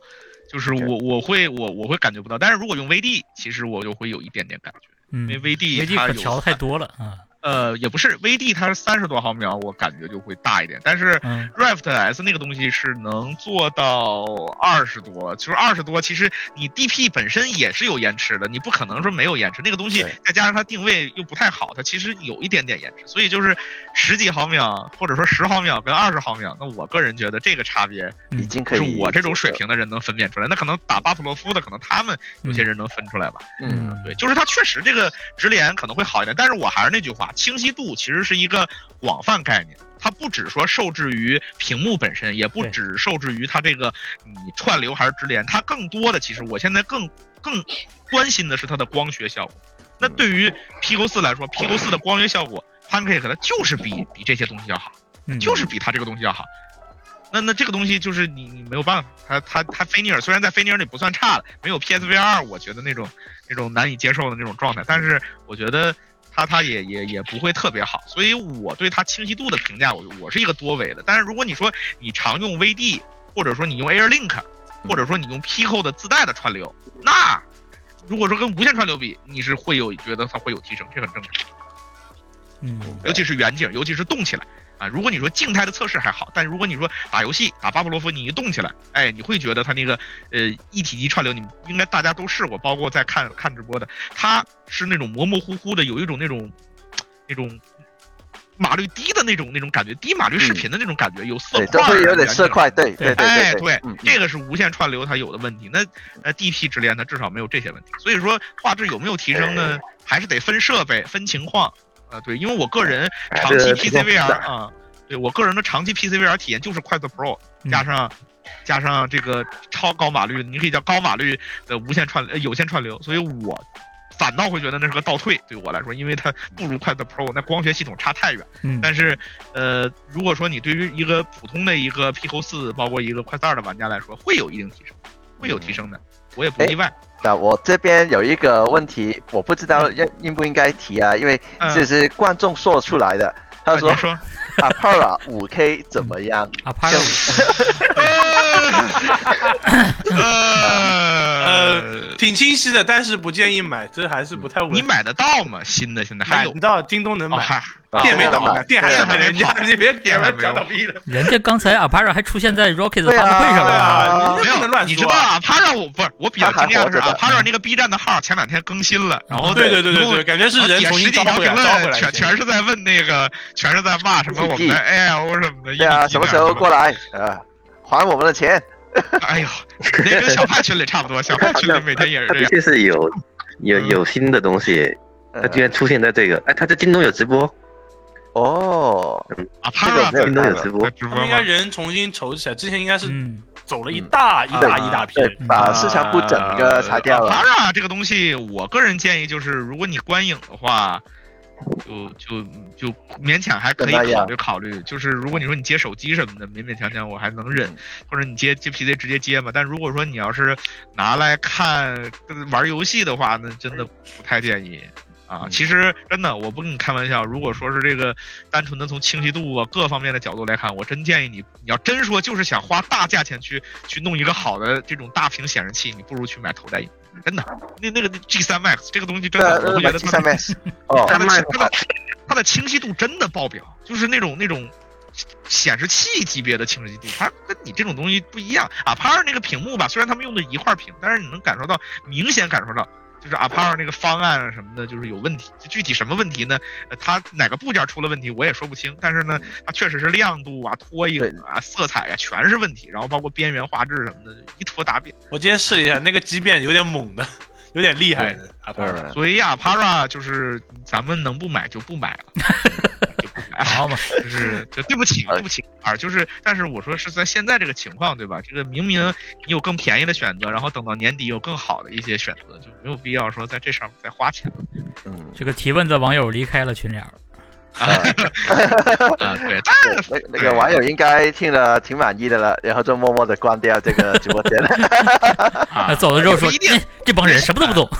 就是我我会我我会感觉不到，但是如果用 VD，其实我就会有一点点感觉，嗯因为 VD 它有微可调太多了啊。呃，也不是 VD，它是三十多毫秒，我感觉就会大一点。但是嗯 Rift S 那个东西是能做到二十多，就是二十多。其实你 DP 本身也是有延迟的，你不可能说没有延迟。那个东西再加上它定位又不太好，它其实有一点点延迟。所以就是十几毫秒或者说十毫秒跟二十毫秒，那我个人觉得这个差别已经可以。我这种水，平的人能分辨出来。那可能打巴甫洛夫的，可能他们有些人能分出来吧。嗯，对，就是它确实这个直连可能会好一点，但是我还是那句话，清晰度其实是一个广泛概念，它不只说受制于屏幕本身，也不只受制于它这个你串流还是直连，它更多的其实我现在更更关心的是它的光学效果。那对于 Pico 四来说，Pico 四的光学效果，Pancake 它就是比比这些东西要好。嗯，就是比它这个东西要好。那那这个东西就是你你没有办法，它它它菲尼尔虽然在菲尼尔里不算差的，没有 PSVR 二我觉得那种那种难以接受的那种状态，但是我觉得它它也也也不会特别好，所以我对它清晰度的评价，我我是一个多维的。但是如果你说你常用 VD，或者说你用 AirLink，或者说你用 Pico 的自带的串流，那如果说跟无线串流比，你是会有觉得它会有提升，这很正常。嗯尤其是远景，尤其是动起来啊。如果你说静态的测试还好，但如果你说打游戏打巴甫洛夫，你一动起来，哎，你会觉得它那个呃一体机串流，你应该大家都试过，包括在看看直播的，它是那种模模糊糊的，有一种那种那种码率低的那种那种感觉，低码率视频的那种感觉，有色，块有点色块，对对对哎，对对，嗯，这个是无线串流它有的问题。那呃，DP 直连它至少没有这些问题。所以说画质有没有提升呢？还是得分设备、分情况。啊，对，因为我个人长期 PCVR 啊，对我个人的长期 PCVR 体验就是快速 Pro 嗯加上加上这个超高码率，你可以叫高码率的无线串呃有线串流，所以我。反倒会觉得那是个倒退，对我来说，因为它不如快色 Pro，那光学系统差太远。嗯，但是，呃，如果说你对于一个普通的一个 Pico 四，包括一个快四二的玩家来说，会有一定提升，会有提升的，我也不意外。那我这边有一个问题，我不知道应应不应该提啊，因为嗯这是观众说出来的。他说啊你说，Apara 五 K 怎么样？阿，帕 尔呃，挺清晰的，但是不建议买，这还是不太稳。你买得到吗？新的现在还有买得到，京东能买，哦嗨，啊店没倒这个呢，店还对是人家，你别别店还没倒闭了。人家刚才阿帕尔还出现在 Rocket 的发布会上对了啊没有你不能乱说你知道啊？帕让我不是我比较惊讶的是啊，他还活着的帕让那个 B 站的号前两天更新了，然后对对对对对，感觉是人也重新招十几条评论，全全是在问那个，全是在骂什么我们的 AL 什么的。对啊，什么时候过来？来？啊，还我们的钱。哎呦，那跟小派群里差不多，小派群里每天也是他的这样。确是有有嗯有新的东西，他居然出现在这个，哎，他在京东有直播，哦，啊，帕让这个没有京东有直播在，直播他应该？人重新筹起来，之前应该是嗯，走了一大一大一大批对，把市场部整个裁掉了。当然，这个东西，我个人建议就是，如果你观影的话，就就就勉强还可以考虑考虑。就是如果你说你接手机什么的，勉勉强强我还能忍，或者你接接 PC 直接接嘛。但如果说你要是拿来看玩游戏的话，那真的不太建议。啊，嗯其实真的，我不跟你开玩笑。如果说是这个单纯的从清晰度啊各方面的角度来看，我真建议你，你要真说就是想花大价钱去去弄一个好的这种大屏显示器，你不如去买头戴荧。真的，那那个 G 3 Max 这个东西真的，，我会觉得 G 它三的 Max。哦，它的卖它的它的清晰度真的爆表，就是那种那种显示器级别的清晰度，它跟你这种东西不一样。p a r 那个屏幕吧，虽然他们用的一块屏，但是你能感受到明显感受到。就是 a p a r 那个方案啊什么的，就是有问题。具体什么问题呢？呃，它哪个部件出了问题，我也说不清。但是呢，它确实是亮度啊、拖影啊、色彩啊，全是问题。然后包括边缘画质什么的，一坨大便。我今天试了一下，那个畸变有点猛的，有点厉害的。啊，嗯，所以 a p a r 就是咱们能不买就不买了，就不买了。好嘛，就是就对不起，对不起啊，就是，但是我说是在现在这个情况，对吧？这个明明你有更便宜的选择，然后等到年底有更好的一些选择，就没有必要说在这上面再花钱了嗯，这个提问的网友离开了群聊。啊。啊，对，但那那个网友应该听了挺满意的了，然后就默默的关掉这个直播间了。啊，走了之后说一定哎，这帮人什么都不懂。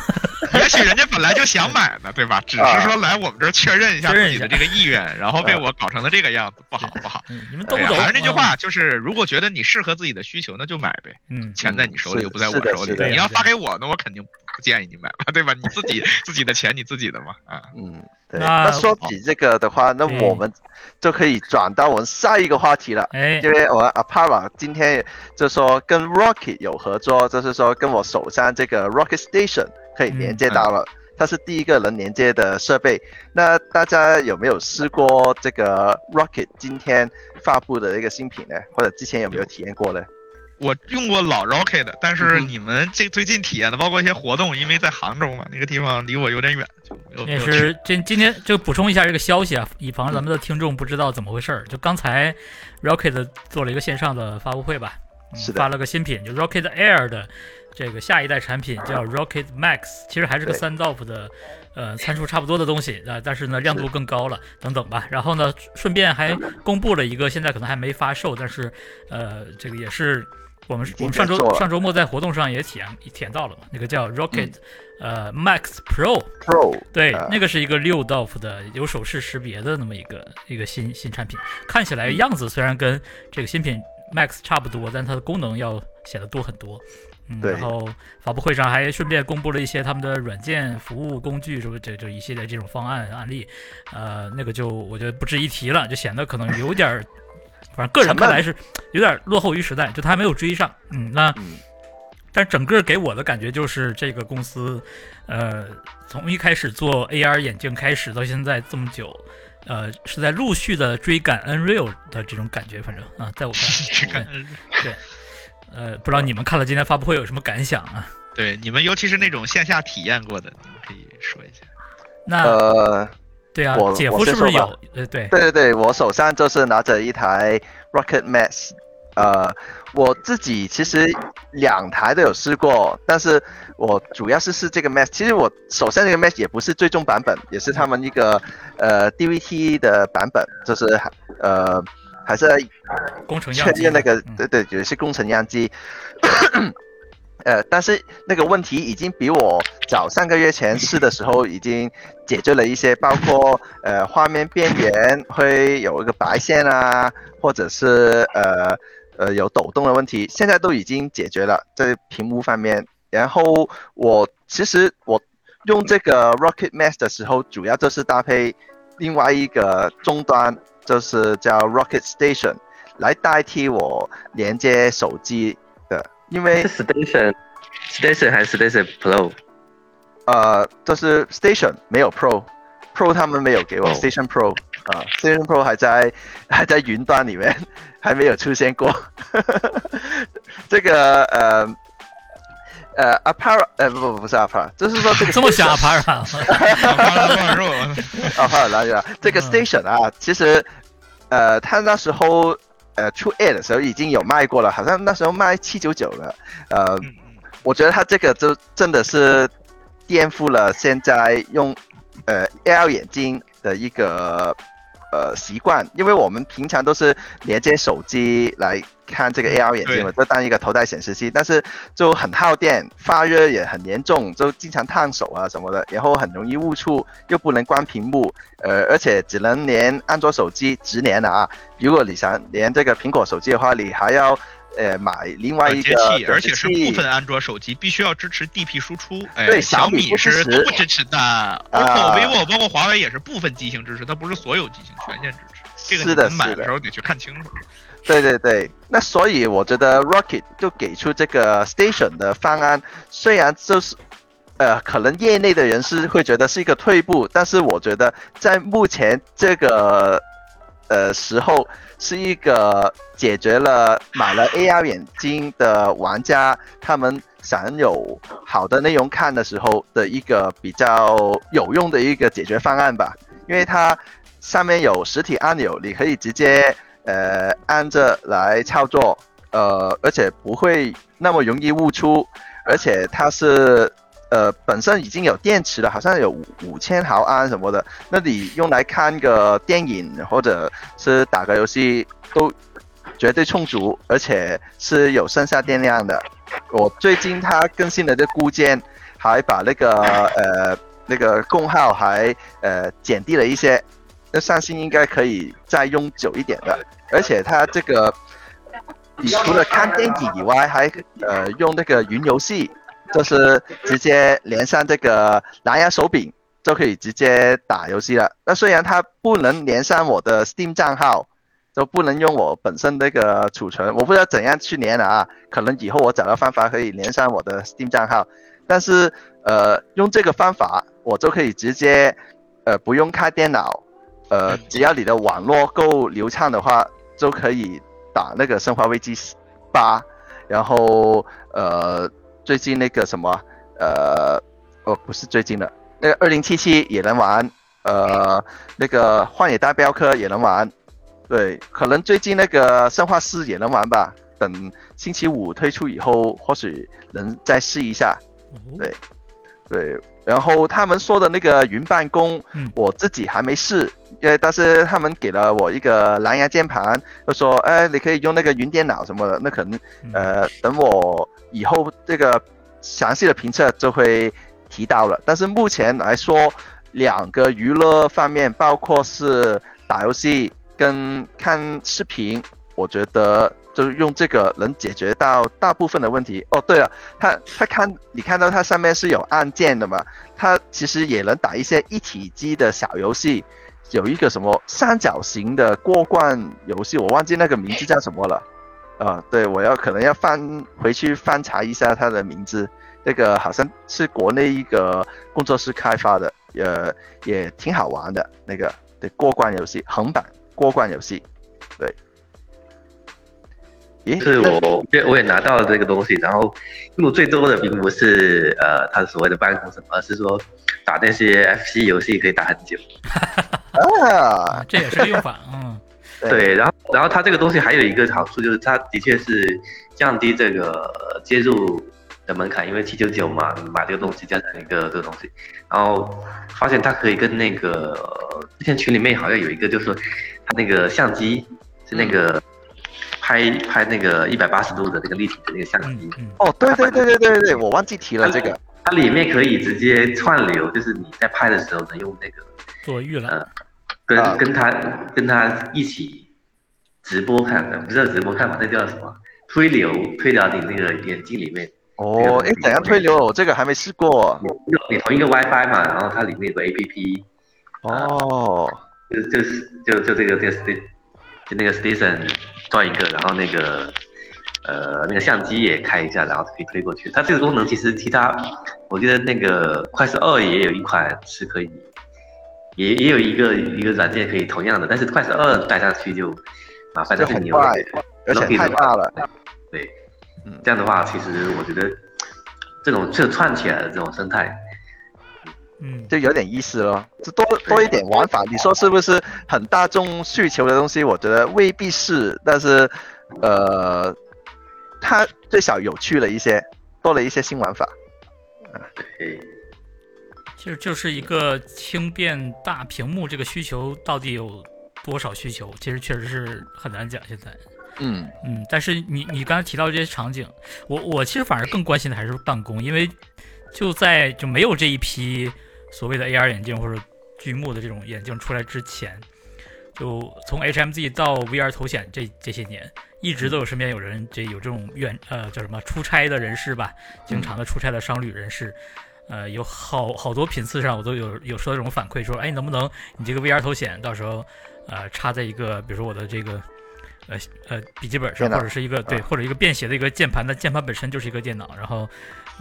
也许人家本来就想买呢，对吧？只是说来我们这儿确认一下自己的这个意愿，然后被我搞成了这个样子，不好不好。你们都不懂？还是那句话，就是如果觉得你适合自己的需求，那就买呗。嗯，钱在你手里又不在我手里，你要发给我，那我肯定不建议你买吧，对吧？你自己自己的钱你自己的嘛，啊，嗯，对。那说起这个的话，那我们就可以转到我们下一个话题了。哎，因为我 Apara 今天就说跟 Rocket 有合作，就是说跟我手上这个 Rocket Station 可以连接到了，它是第一个能连接的设备。那大家有没有试过这个 Rocket 今天发布的一个新品呢？或者之前有没有体验过呢？我用过老 Rocket 的，但是你们这最近体验的，包括一些活动，因为在杭州嘛，那个地方离我有点远，就也是今今天就补充一下这个消息啊，以防咱们的听众不知道怎么回事儿。就刚才 Rocket 做了一个线上的发布会吧，发了个新品，就 Rocket Air 的这个下一代产品叫 Rocket Max，其实还是个三 DOF 的，呃，参数差不多的东西啊，但是呢亮度更高了，等等吧。然后呢，顺便还公布了一个现在可能还没发售，但是呃，这个也是。我们我们上周上周末在活动上也体验体验到了嘛，那个叫 Rocket，呃 Max Pro Pro，对，那个是一个六 DOF 的有手势识别的那么一个一个新新产品，看起来样子虽然跟这个新品 Max 差不多，但它的功能要显得多很多。嗯，然后发布会上还顺便公布了一些他们的软件服务工具，什么这这一系列这种方案案例？呃，那个就我觉得不值一提了，就显得可能有点。反正个人看来是有点落后于时代，就他还没有追上。嗯，那，但整个给我的感觉就是这个公司，呃，从一开始做 AR 眼镜开始到现在这么久，呃，是在陆续的追赶 Nreal 的这种感觉。反正啊，在我看来，对，呃，不知道你们看了今天发布会有什么感想啊？对，你们尤其是那种线下体验过的，你们可以说一下。那呃。对啊，姐夫是不是有？呃，对，对对对，我手上就是拿着一台 Rocket Max，呃，我自己其实两台都有试过，但是我主要是试这个 Max。其实我手上这个 Max 也不是最终版本，也是他们一个呃 DVT 的版本，就是呃还是工程确认那个，对对，也是工程样机。呃，但是那个问题已经比我早三个月前试的时候已经解决了一些，包括呃画面边缘会有一个白线啊，或者是呃呃有抖动的问题，现在都已经解决了在屏幕方面。然后我其实我用这个 Rocket Max 的时候，主要就是搭配另外一个终端，就是叫 Rocket Station 来代替我连接手机。因为 station，station 还是 station pro，呃，这是 station 没有 pro，pro 他们没有给我 station pro 啊，station pro 还在还在云端里面，还没有出现过。这个呃呃 apara 呃不不不是 apara，就是说这个这么想 apara，啊好来了，这个 station 啊，其实呃他那时候。呃，出 Air 的时候已经有卖过了，好像那时候卖七九九了。呃，我觉得它这个就真的是颠覆了现在用呃 AR 眼镜的一个呃习惯，因为我们平常都是连接手机来。看这个 AR 眼镜嘛，就当一个头戴显示器，但是就很耗电，发热也很严重，就经常烫手啊什么的，然后很容易误触，又不能关屏幕，呃，而且只能连安卓手机直连的啊。如果你想连这个苹果手机的话，你还要呃买另外一个而且是部分安卓手机必须要支持 DP 输出。对，小米是都不支持的，OPPO、vivo 包括华为也是部分机型支持，它不是所有机型全线支持。这个你买的时候得去看清楚。对对对，那所以我觉得 Rocket 就给出这个 Station 的方案，虽然就是，呃，可能业内的人士会觉得是一个退步，但是我觉得在目前这个呃时候，是一个解决了买了 AR 眼镜的玩家他们想有好的内容看的时候的一个比较有用的一个解决方案吧，因为它上面有实体按钮，你可以直接。呃，按着来操作，呃，而且不会那么容易误出，而且它是呃本身已经有电池了，好像有五千毫安什么的，那你用来看个电影或者是打个游戏都绝对充足，而且是有剩下电量的。我最近它更新的这固件还把那个呃那个功耗还呃减低了一些，那相信应该可以再用久一点的。而且它这个，你除了看电影以外，还呃用那个云游戏，就是直接连上这个蓝牙手柄就可以直接打游戏了。那虽然它不能连上我的 Steam 账号。都不能用我本身那个储存，我不知道怎样去连啊。可能以后我找到方法可以连上我的 Steam 账号，但是呃，用这个方法我就可以直接呃不用开电脑，呃，只要你的网络够流畅的话，就可以打那个《生化危机八》，然后呃，最近那个什么呃，哦不是最近的，那个二零七七也能玩，呃，那个《幻野大镖客》也能玩。对，可能最近那个生化四也能玩吧。等星期五推出以后，或许能再试一下。对，对。然后他们说的那个云办公，我自己还没试，因为但是他们给了我一个蓝牙键盘，就说，哎，你可以用那个云电脑什么的。那可能，呃，等我以后这个详细的评测就会提到了。但是目前来说，两个娱乐方面，包括是打游戏。跟看视频，我觉得就是用这个能解决到大部分的问题。哦，对了，它它看你看到它上面是有按键的嘛？它其实也能打一些一体机的小游戏，有一个什么三角形的过关游戏，我忘记那个名字叫什么了。啊，对，我要可能要翻回去翻查一下它的名字。那个好像是国内一个工作室开发的，呃，也挺好玩的那个对过关游戏横版。过关游戏，对，咦，是我，我也拿到了这个东西，然后用的最多的并不是呃，他所谓的办公什么，而是说打那些 FC 游戏可以打很久。啊，这也是个用法，嗯，对，然后，然后它这个东西还有一个好处就是，它的确是降低这个接入的门槛，因为七九九嘛，你买这个东西加上一个这个东西，然后发现它可以跟那个之前群里面好像有一个就是说。它那个相机是那个拍拍那个一百八十度的那个立体的那个相机。哦，对对对对对对，我忘记提了这个。它里面可以直接串流，就是你在拍的时候能用那个做预览，跟跟他跟他一起直播看的，不是直播看嘛？那叫什么？推流推到你那个眼睛里面。哦，哎，怎样推流？我这个还没试过。你同一个 WiFi 嘛，然后它里面有个 APP。哦。就就是就就这个这个 st 就那个 station 转一个，然后那个呃那个相机也开一下，然后可以推过去。它这个功能其实其他，我觉得那个快手二也有一款是可以，也也有一个一个软件可以同样的，但是快手二带上去就麻烦的很牛，而且太大了。对，这样的话其实我觉得这种这串起来的这种生态。嗯，就有点意思咯，就多多一点玩法。你说是不是很大众需求的东西？我觉得未必是，但是，呃，它最少有趣了一些，多了一些新玩法。对，其实就是一个轻便大屏幕，这个需求到底有多少需求？其实确实是很难讲。现在，嗯嗯，但是你你刚才提到这些场景，我我其实反而更关心的还是办公，因为就在就没有这一批。所谓的 AR 眼镜或者巨幕的这种眼镜出来之前，就从 HMZ 到 VR 头显这这些年，一直都有身边有人这有这种远呃叫什么出差的人士吧，经常的出差的商旅人士，呃有好好多频次上我都有有收到这种反馈说，哎能不能你这个 VR 头显到时候呃插在一个比如说我的这个呃呃笔记本上或者是一个对或者一个便携的一个键盘那键盘本身就是一个电脑，然后。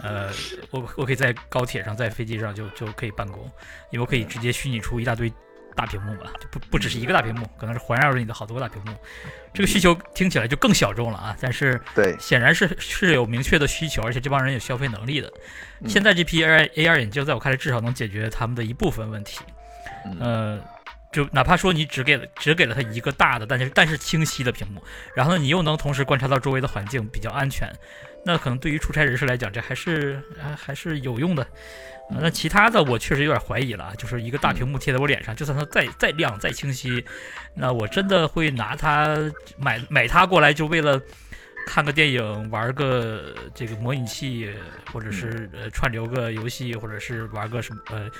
呃，我我可以在高铁上，在飞机上就就可以办公，因为我可以直接虚拟出一大堆大屏幕嘛，就不不只是一个大屏幕，可能是环绕着你的好多个大屏幕。这个需求听起来就更小众了啊，但是对，显然是是有明确的需求，而且这帮人有消费能力的。现在这批 AI AR 眼镜，在我看来至少能解决他们的一部分问题。呃，就哪怕说你只给了只给了他一个大的，但是但是清晰的屏幕，然后呢，你又能同时观察到周围的环境，比较安全。那可能对于出差人士来讲，这还是啊还是有用的。那其他的我确实有点怀疑了，就是一个大屏幕贴在我脸上，就算它再再亮再清晰，那我真的会拿它买买它过来，就为了看个电影、玩个这个模拟器，或者是嗯呃串流个游戏，或者是玩个什么呃，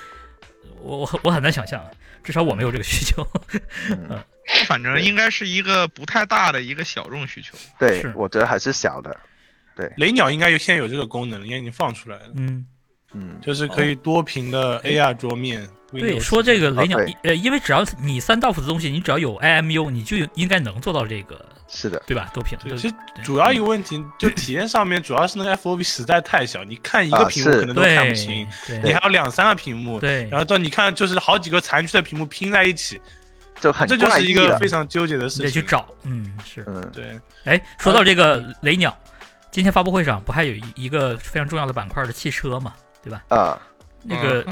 我我很我很难想象，至少我没有这个需求。嗯，反正应该是一个不太大的一个小众需求。对是，我觉得还是小的。雷鸟应该有现在有这个功能，应该已经放出来了，嗯，嗯，就是可以多屏的 AR 桌面。对，说这个雷鸟呃，因为只要你三道夫的东西，你只要有 IMU，你就应该能做到这个，是的，对吧？多屏。对，其实主要一个问题就体验上面，主要是那个 FOV 实在太小，你看一个屏幕可能都看不清，对你还有两三个屏幕，对然后到你看就是好几个残缺的屏幕拼在一起，就很这就是一个非。常纠结的事情。得去找，嗯，是。嗯，对，哎，说到这个雷鸟，今天发布会上不还有一一个非常重要的板块的汽车嘛，对吧？啊，那个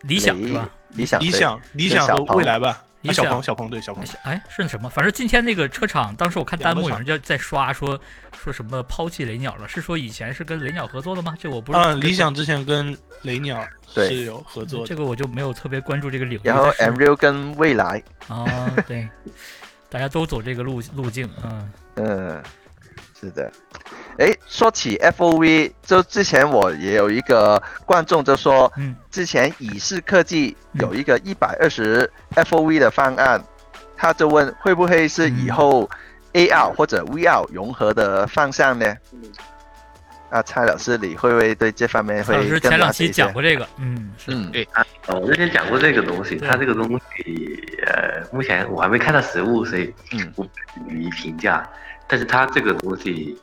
理想是吧？理想理想理想和未来吧，理想啊小鹏小鹏对小鹏，哎，是什么？反正今天那个车厂，当时我看弹幕有人就在刷说说什么抛弃雷鸟了，是说以前是跟雷鸟合作的吗？这我不是嗯，理想之前跟雷鸟是有合作的，这个我就没有特别关注这个领域。然后跟未来，啊，对，大家都走这个路路径，嗯嗯，是的。诶，说起 FOV，就之前我也有一个观众就说，嗯之前以视科技有一个一百二十 FOV 的方案，他就问会不会是以后 AR 或者 VR 融合的方向呢？啊，蔡老师，你会不会对这方面蔡老会更师前两期了解？讲过这个，嗯，是嗯，哦，我之前讲过这个东西，对它这个东西，呃，目前我还没看到实物，所以嗯不予以评价。但是它这个东西，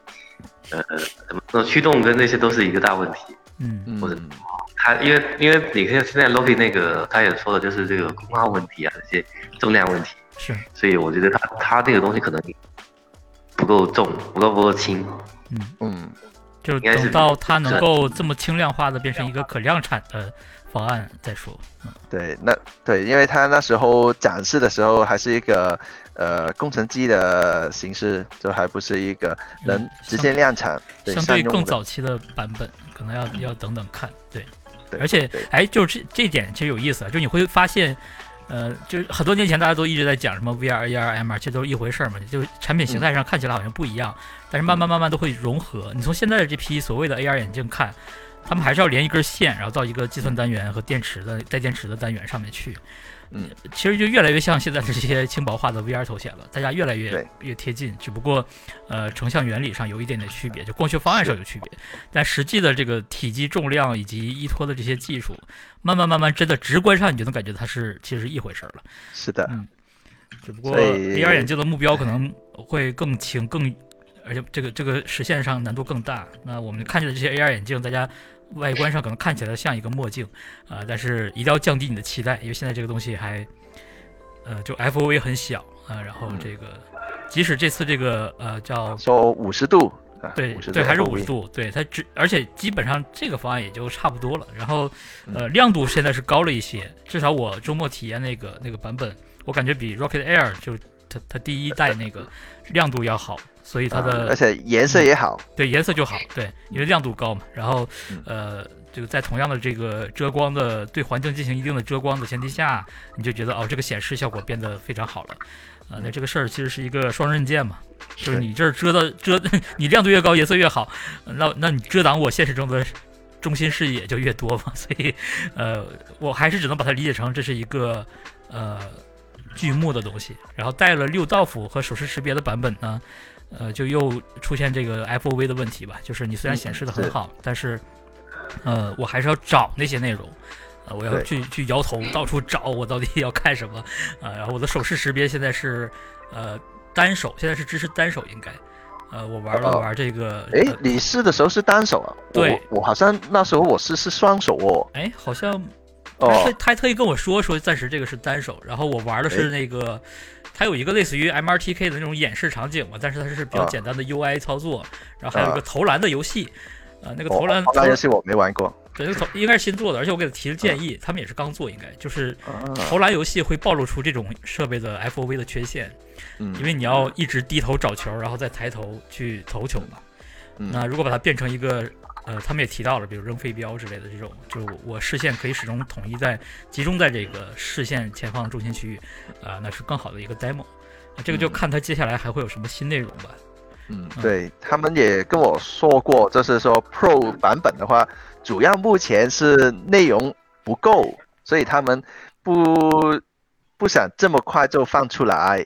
呃，怎么说，驱动跟那些都是一个大问题。嗯或者嗯，它因为因为你看现在 Loki 那个，他也说了，就是这个功耗问题啊，这些重量问题，是，所以我觉得他他这个东西可能不够重，不够不够轻。嗯，嗯，就是等到它能够这么轻量化的变成一个可量产的方案再说。嗯对，那对，因为它那时候展示的时候还是一个呃工程机的形式，就还不是一个能嗯直接量产，对，相对更早期的版本，可能要要等等看。对，对而且对哎，就是这这点其实有意思啊，就你会发现，呃，就是很多年前大家都一直在讲什么 VR、AR、MR，这都是一回事儿嘛，就是产品形态上看起来好像不一样，但是慢慢慢慢都会融合。你从现在的这批所谓的 AR 眼镜看，他们还是要连一根线，然后到一个计算单元和电池的带电池的单元上面去。嗯，其实就越来越像现在的这些轻薄化的 VR 头显了，大家越来越越贴近，只不过呃成像原理上有一点点区别，就光学方案上有区别，但实际的这个体积、重量以及依托的这些技术，慢慢慢慢真的直观上你就能感觉它是其实是一回事儿了。是的，嗯只不过 VR 眼镜的目标可能会更轻、更，而且这个这个实现上难度更大。那我们看见的这些 AR 眼镜，大家外观上可能看起来像一个墨镜啊、但是一定要降低你的期待，因为现在这个东西还，呃，就 FOV 很小啊、然后这个即使这次这个呃叫说五十度，啊对50度对，还是五十度，对它只而且基本上这个方案也就差不多了。然后嗯呃亮度现在是高了一些，至少我周末体验那个那个版本，我感觉比 Rocket Air 就它它第一代那个亮度要好，所以它啊的、而且颜色也好，对颜色就好，对，因为亮度高嘛。然后嗯呃这个在同样的这个遮光的对环境进行一定的遮光的前提下，你就觉得哦这个显示效果变得非常好了。啊、那这个事儿其实是一个双刃剑嘛，就是你这儿遮的遮，你亮度越高，颜色越好，那那你遮挡我现实中的中心视野就越多嘛，所以，呃，我还是只能把它理解成这是一个呃剧目的东西。然后带了六道符和手势识别的版本呢，呃，就又出现这个 FOV 的问题吧，就是你虽然显示的很好，但是呃，我还是要找那些内容。呃，我要去去摇头，到处找我到底要看什么啊、然后我的手势识别现在是呃单手，现在是支持单手应该。呃，我玩了哦玩这个，诶，呃你试的时候是单手啊？对我，我好像那时候我试是双手哦。哎，好像他哦特，他还特意跟我说说暂时这个是单手，然后我玩的是那个，它有一个类似于 MRTK 的那种演示场景嘛，但是它是比较啊。简单的 UI 操作，然后还有一个啊投篮的游戏，呃，那个哦投篮游戏我没玩过。对，那个投应该是新做的，而且我给他提了建议，他们也是刚做，应该就是啊，投篮游戏会暴露出这种设备的 FOV 的缺陷，嗯。因为你要一直低头找球，然后再抬头去投球嘛。嗯。那如果把它变成一个，呃，他们也提到了，比如扔飞镖之类的这种，就我视线可以始终统一在集中在这个视线前方中心区域，啊、那是更好的一个 demo。啊这个就嗯看他接下来还会有什么新内容吧。嗯，对他们也跟我说过，就是说 Pro 版本的话，主要目前是内容不够，所以他们不不想这么快就放出来，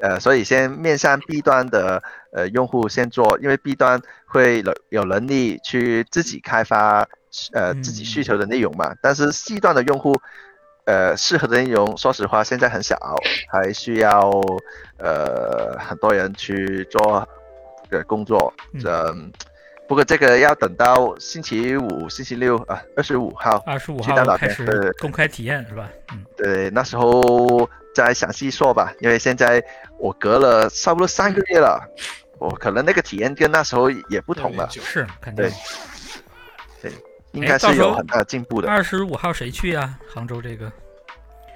呃，所以先面向 B 端的呃用户先做，因为 B 端会有有能力去自己开发呃自己需求的内容嘛，但是 C 端的用户。呃，适合的内容，说实话，现在很小，还需要呃很多人去做的工作。嗯，不过这个要等到星期五、星期六啊，二十五号，二十五号开始公开体验是吧？嗯，对，那时候再详细说吧，因为现在我隔了差不多三个月了，我可能那个体验跟那时候也不同了。是，肯定。对。应该是有很大进步的。二十五号谁去呀？杭州这个，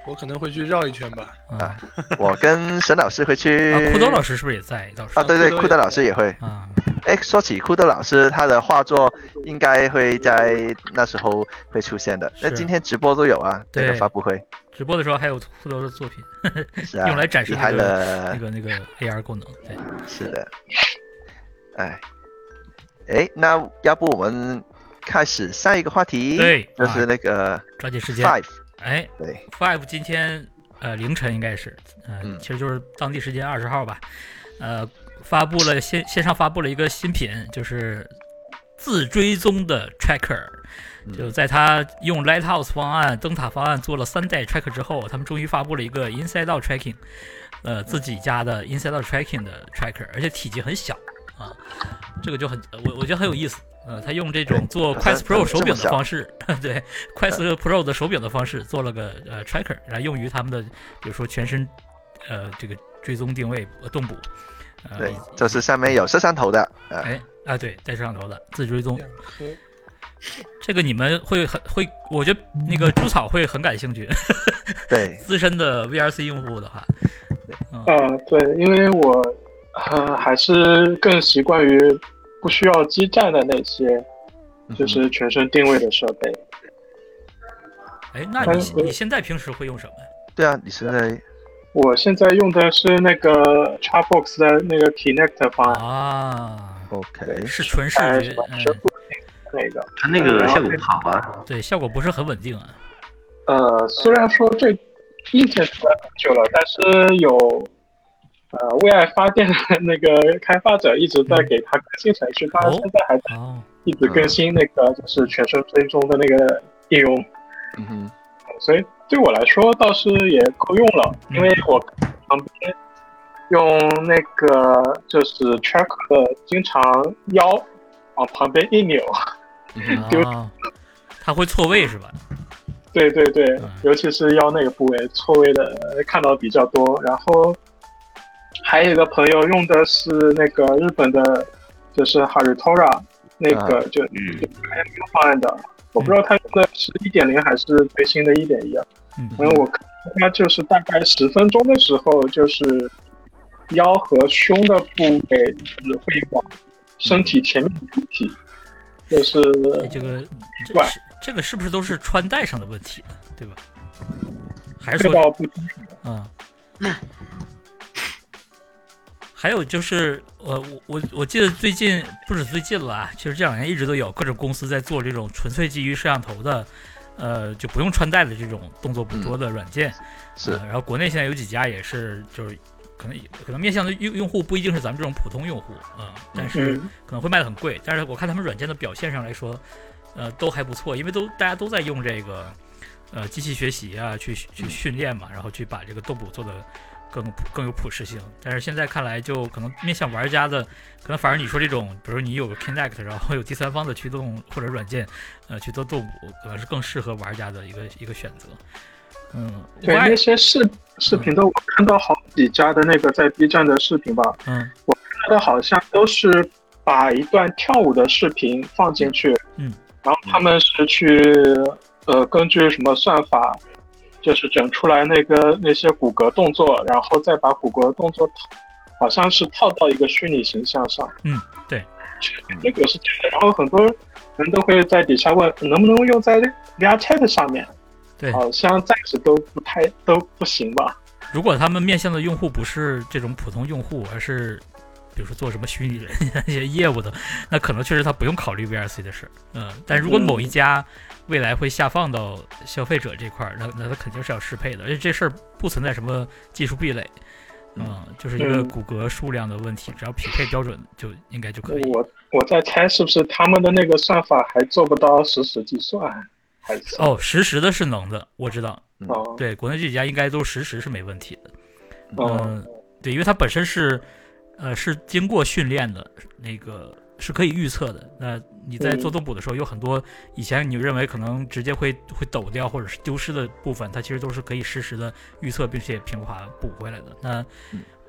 我可能会去绕一圈吧。啊，我跟沈老师会去。库德老师是不是也在？到时候啊，对对，库德老师也会。啊，哎，说起库德老师，他的画作应该会在那时候会出现的。那今天直播都有啊，这个发布会。直播的时候还有库德的作品，是啊，用来展示那个那个那个 AR 功能。对，是的。哎，哎，那要不我们？开始下一个话题，对，就是那个抓紧时间。Five，哎，对，Five 今天呃凌晨应该是，嗯，其实就是当地时间二十号吧，呃，发布了线线上发布了一个新品，就是自追踪的 Tracker，就在他用 Lighthouse 方案、灯塔方案做了三代 Tracker 之后，他们终于发布了一个 Inside Out Tracking，呃，自己家的 Inside Out Tracking 的 Tracker，而且体积很小啊，这个就很我我觉得很有意思。呃，他用这种做 Quest Pro 手柄的方式，对 Quest Pro 的手柄的方式做了个呃 tracker，来用于他们的，比如说全身，呃，这个追踪定位动捕。对，就是上面有摄像头的。哎啊，对，带摄像头的自追踪。这个你们会很会，我觉得那个猪草会很感兴趣。对，资深的 VRC 用户的话。嗯，对，因为我呃还是更习惯于。不需要基站的那些，就是全身定位的设备。哎，那你你现在平时会用什么呀？对啊，你现在，我现在用的是那个 Xbox 的那个 Kinect 方案啊。OK，是纯视觉，那个它那个效果不好啊。对，效果不是很稳定啊。呃，虽然说这硬件出来很久了，但是有。呃，为爱发电的那个开发者一直在给它更新程序，他现在还在一直更新那个就是全身追踪的那个应用。嗯哼，所以对我来说倒是也够用了，因为我旁边用那个就是 track 经常腰往旁边一扭，就他会错位是吧？对对对，尤其是腰那个部位错位的看到比较多，然后。还有一个朋友用的是那个日本的，就是 Haritora 那个就就 M 方案的，我不知道他用的是一点零还是最新的一点一啊。因为我看他就是大概十分钟的时候，就是腰和胸的部位是会往身体前面凸起，就是这个这个这个是不是都是穿戴上的问题，对吧？还是说不清楚？嗯。还有就是，呃我我我记得最近不止最近了啊，其实这两年一直都有各种公司在做这种纯粹基于摄像头的，呃，就不用穿戴的这种动作捕捉的软件。是。然后国内现在有几家也是，就是可能可能面向的用用户不一定是咱们这种普通用户啊，但是可能会卖的很贵。但是我看他们软件的表现上来说，呃，都还不错，因为都大家都在用这个呃机器学习啊，去去训练嘛，然后去把这个动捕做的。更更有普适性，但是现在看来，就可能面向玩家的，可能反而你说这种，比如你有个 Kinect，然后有第三方的驱动或者软件，呃，去做动捕，可能是更适合玩家的一个一个选择。嗯，对那些视视频的，我看到好几家的那个在 B 站的视频吧，嗯，我看到的好像都是把一段跳舞的视频放进去，嗯，然后他们是去呃根据什么算法。就是整出来那个那些骨骼动作，然后再把骨骼动作套，好像是套到一个虚拟形象上。嗯，对，这个是真的。然后很多人都会在底下问，能不能用在 VR Chat 上面？对，好像暂时都不太都不行吧。如果他们面向的用户不是这种普通用户，而是比如说做什么虚拟人那些业务的，那可能确实他不用考虑 VRC 的事。嗯，但如果某一家未来会下放到消费者这块儿，那那他肯定是要适配的，而且这事儿不存在什么技术壁垒。嗯，就是一个骨骼数量的问题，只要匹配标准就应该就可以。我我在猜是不是他们的那个算法还做不到实时计算，还是哦，实时的是能的，我知道。哦，对，国内这几家应该都实时是没问题的。嗯，对，因为它本身是呃是经过训练的，那个是可以预测的。那你在做动补的时候，有很多以前你认为可能直接会会抖掉或者是丢失的部分，它其实都是可以实时的预测并且平滑补回来的。那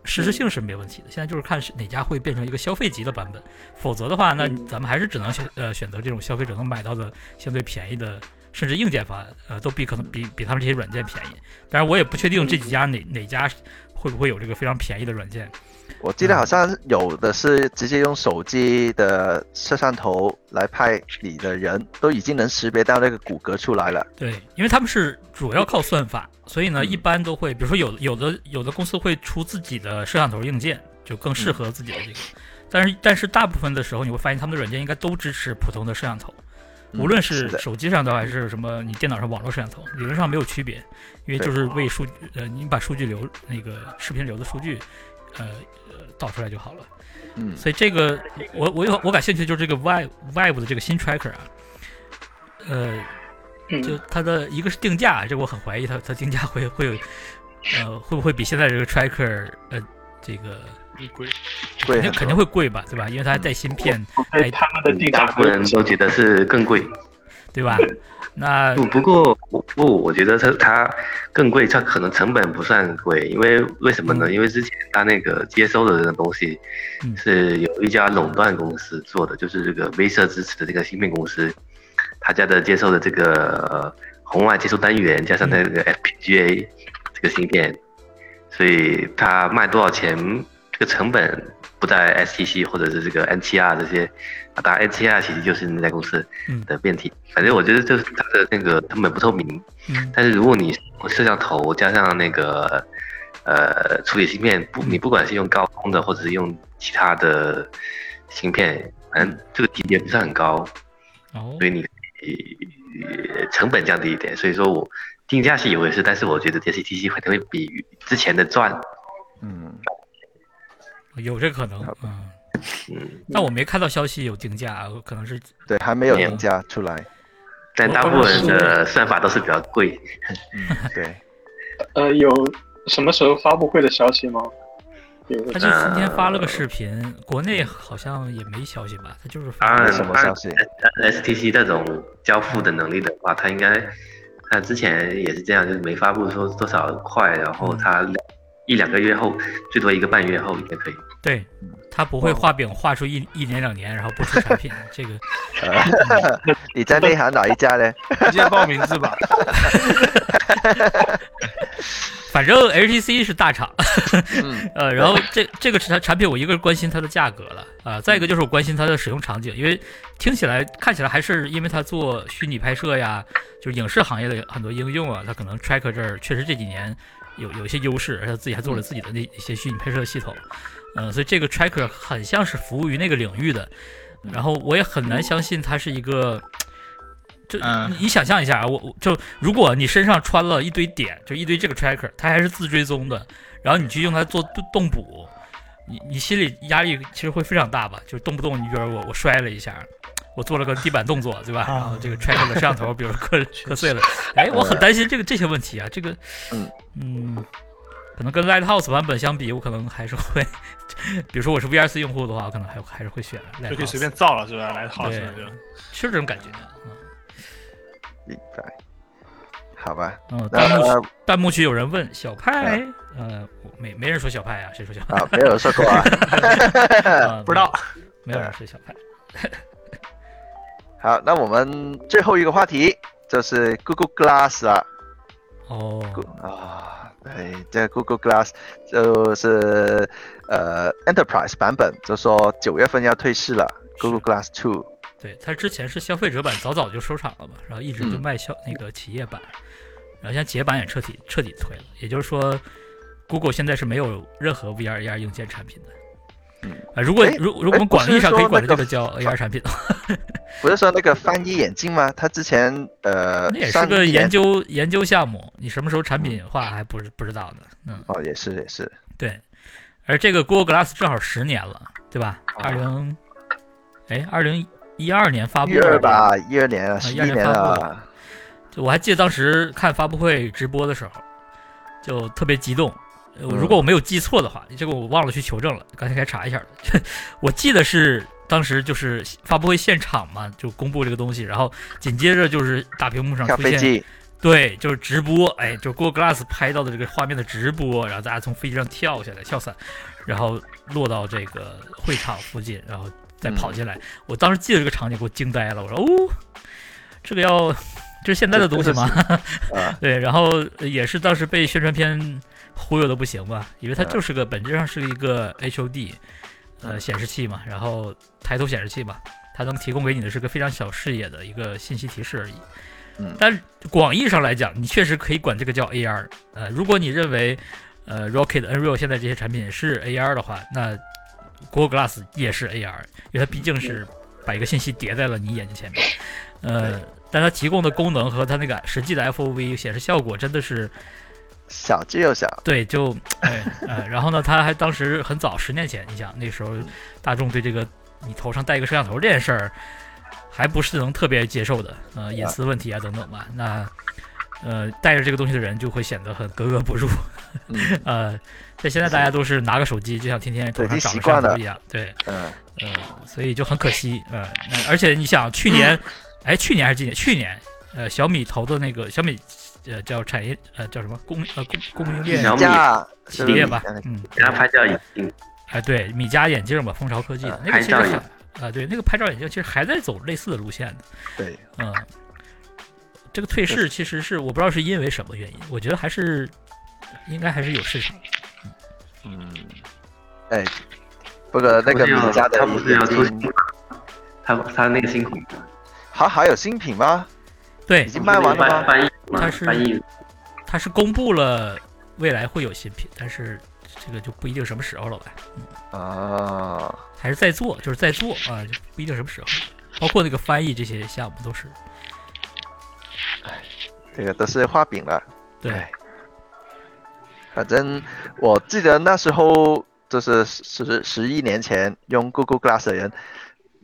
实时性是没问题的。现在就是看是哪家会变成一个消费级的版本，否则的话，那咱们还是只能选呃选择这种消费者能买到的相对便宜的。甚至硬件方案，呃，都比可能比比他们这些软件便宜。当然，我也不确定这几家哪哪家会不会有这个非常便宜的软件。我记得好像有的是直接用手机的摄像头来拍你的人，都已经能识别到那个骨骼出来了。对，因为他们是主要靠算法，所以呢，一般都会，比如说有有的有的公司会出自己的摄像头硬件，就更适合自己的这个。但是但是大部分的时候，你会发现他们的软件应该都支持普通的摄像头。无论是手机上的还是什么，你电脑上网络摄像头，理论上没有区别，因为就是为数据，呃，你把数据流那个视频流的数据，呃，导出来就好了。嗯，所以这个我我有我感兴趣的就是这个 Vive Vive 的这个新 Tracker 啊，呃，就它的一个是定价，这我很怀疑它它定价会会有，呃，会不会比现在这个 Tracker 呃这个。贵，肯定肯定会贵吧，对吧？因为它还带芯片，带他们的定价，大部分人都觉得是更贵，对吧？那不不过不，我觉得它它更贵，它可能成本不算贵，因为为什么呢？因为之前它那个接收的这个东西是有一家垄断公司做的，就是这个威社支持的这个芯片公司，他家的接收的这个红外接收单元加上那个 FPGA 这个芯片，所以它卖多少钱？这个成本不在 STC 或者是这个 NTR 这些，啊，当然 NTR 其实就是那家公司的变体。反正我觉得就是它的那个成本不透明。嗯。但是如果你摄像头加上那个呃处理芯片，不，你不管是用高通的或者是用其他的芯片，反正这个级别不是很高。哦。所以你成本降低一点，所以说我定价是一回事，但是我觉得 STC 可能会比之前的赚。嗯。有这可能，嗯，但我没看到消息有定价，可能是对还没有定价出来，但大部分的算法都是比较贵，嗯，对，呃，有什么时候发布会的消息吗？他就今天发了个视频，国内好像也没消息吧？他就是发了什么消息？STC 这种交付的能力的话，他应该他之前也是这样，就是没发布说多少块，然后他。一两个月后，最多一个半月后也可以。对，他不会画饼画出一一年两年，然后不出产品。这个，你在内行哪一家呢？直接报名字吧。反正 HTC 是大厂。呃，然后这这个产产品，我一个是关心它的价格了啊，再一个就是我关心它的使用场景，因为听起来看起来还是因为它做虚拟拍摄呀，就是影视行业的很多应用啊，它可能 Tracker 这儿确实这几年。有有一些优势，而且自己还做了自己的那一些虚拟拍摄系统，嗯，所以这个 tracker 很像是服务于那个领域的，然后我也很难相信它是一个，就你想象一下啊，我我就如果你身上穿了一堆点，就一堆这个 tracker，它还是自追踪的，然后你去用它做动补，你你心里压力其实会非常大吧？就动不动你觉得我我摔了一下。我做了个地板动作，对吧？然后这个 tracker 的摄像头，比如磕磕碎了，哎，我很担心这个这些问题啊。这个，嗯嗯，可能跟 Lighthouse 版本相比，我可能还是会，比如说我是 VRC 用户的话，我可能还还是会选。就可以随便造了，是吧？Lighthouse 是这种感觉。嗯，明白。好吧。嗯，弹幕弹幕区有人问小派，呃，没没人说小派啊，谁说小派？啊，没有说过啊。不知道，没有人说小派。好，那我们最后一个话题就是 Google Glass 啊。哦。啊，对，这 Google Glass 就是呃 Enterprise 版本，就说九月份要退市了。Google Glass Two。对，它之前是消费者版，早早就收场了嘛，然后一直就卖消那个企业版，然后现在企业版也彻底彻底退了。也就是说，Google 现在是没有任何 VR AR 硬件产品的。啊，如果如如果我们广义上可以管这个叫 AR 产品，不是说那个翻译眼镜吗？他之前呃，那也是个研究研究项目，你什么时候产品化还不是不知道呢？嗯，哦，也是也是，对。而这个 Google Glass 正好十年了，对吧？二零，哎，二零一二年发布的吧？一二年啊，一二年了。我还记得当时看发布会直播的时候，就特别激动。如果我没有记错的话，这个我忘了去求证了，刚才该查一下了。我记得是当时就是发布会现场嘛，就公布这个东西，然后紧接着就是大屏幕上出现，对，就是直播，哎，就 Google Glass 拍到的这个画面的直播，然后大家从飞机上跳下来跳伞，然后落到这个会场附近，然后再跑进来。我当时记得这个场景，给我惊呆了。我说哦，这个要这是现在的东西吗？对，然后也是当时被宣传片。忽悠的不行吧？因为它就是个本质上是一个 HUD，呃，显示器嘛，然后抬头显示器嘛，它能提供给你的是个非常小视野的一个信息提示而已。嗯，但广义上来讲，你确实可以管这个叫 AR。呃，如果你认为呃 Rocket、Unreal 现在这些产品是 AR 的话，那 Google Glass 也是 AR，因为它毕竟是把一个信息叠在了你眼睛前面。呃，但它提供的功能和它那个实际的 FOV 显示效果真的是。小之又小，对，就哎呃，然后呢，他还当时很早，十年前，你想那时候大众对这个你头上戴一个摄像头这件事儿，还不是能特别接受的，呃，隐私问题啊等等吧。那呃，带着这个东西的人就会显得很格格不入，呃，在现在大家都是拿个手机，就像天天头上长个摄像头一样，对，嗯嗯，所以就很可惜，呃，而且你想去年，哎，去年还是今年？去年，呃，小米投的那个小米。呃，叫产业呃，叫什么供呃供供应链企业吧，嗯，然后拍照眼镜，哎，对，米家眼镜吧，蜂巢科技的那个其实啊，对，那个拍照眼镜其实还在走类似的路线的，对，嗯，这个退市其实是我不知道是因为什么原因，我觉得还是应该还是有市场，嗯，哎，不过那个米家的他不是要出，他他那个新品，还还有新品吗？对，已经卖完了吗？它是，它是公布了未来会有新品，但是这个就不一定什么时候了吧？嗯啊，还是在做，就是在做啊，就不一定什么时候。包括那个翻译这些项目都是，哎，这个都是画饼了。对，反正我记得那时候就是十十一年前用 Google Glass 的人，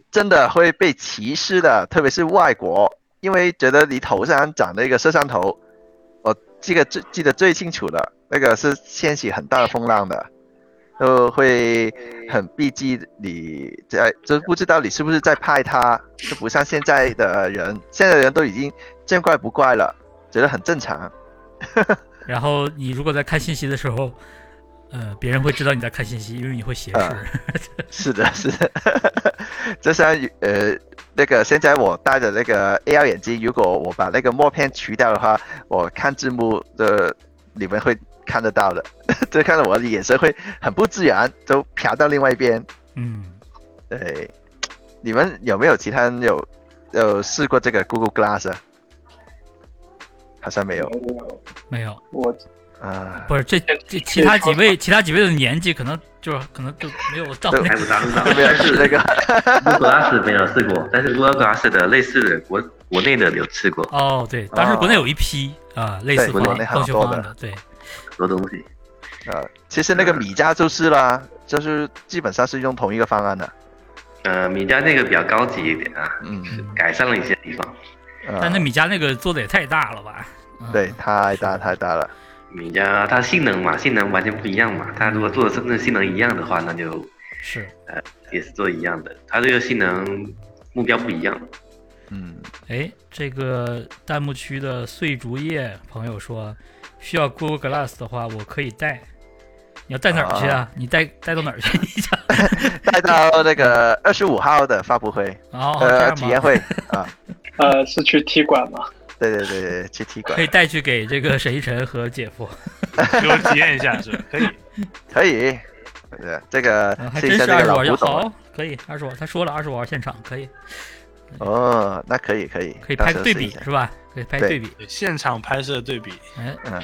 真的会被歧视的，特别是外国。因为觉得你头上长了一个摄像头，我记得最记得最清楚的那个是掀起很大的风浪的，都会很避忌你在，就不知道你是不是在拍他，就不像现在的人，现在的人都已经见怪不怪了，觉得很正常。然后你如果在看信息的时候，呃，别人会知道你在看信息，因为你会斜视。是的，是的，就像呃。那个现在我戴的那个 AR 眼镜，如果我把那个墨片去掉的话，我看字幕的你们会看得到的，就看到我的眼神会很不自然，都瞟到另外一边。嗯，对，你们有没有其他人有有试过这个 Google Glass？好像没有，没有，我。啊，不是这这其他几位其他几位的年纪可能就是可能就没有到那个，没有是那个，Google Glass 没有试过，但是 Google Glass 的类似的国国内的有吃过。哦，对，当时国内有一批啊类似国内很多的，对，很多东西。啊，其实那个米家就是啦，就是基本上是用同一个方案的。呃，米家那个比较高级一点啊，嗯，改善了一些地方。但那米家那个做的也太大了吧？对，太大太大了。米家它性能嘛，性能完全不一样嘛。它如果做的真正性能一样的话，那就是呃也是做一样的。它这个性能目标不一样。嗯，哎，这个弹幕区的碎竹叶朋友说，需要 Google Glass 的话，我可以带。你要带哪儿去啊？你带带到哪儿去？你讲，带到那个二十五号的发布会，哦呃，体验会啊。呃，是去踢馆吗？对对对对，去踢馆可以带去给这个沈一晨和姐夫，给我体验一下是可以，可以，对这个还真是二十五好，可以二十五，他说了二十五号现场可以，哦，那可以可以，可以拍个对比是吧？可以拍对比，现场拍摄对比，嗯嗯，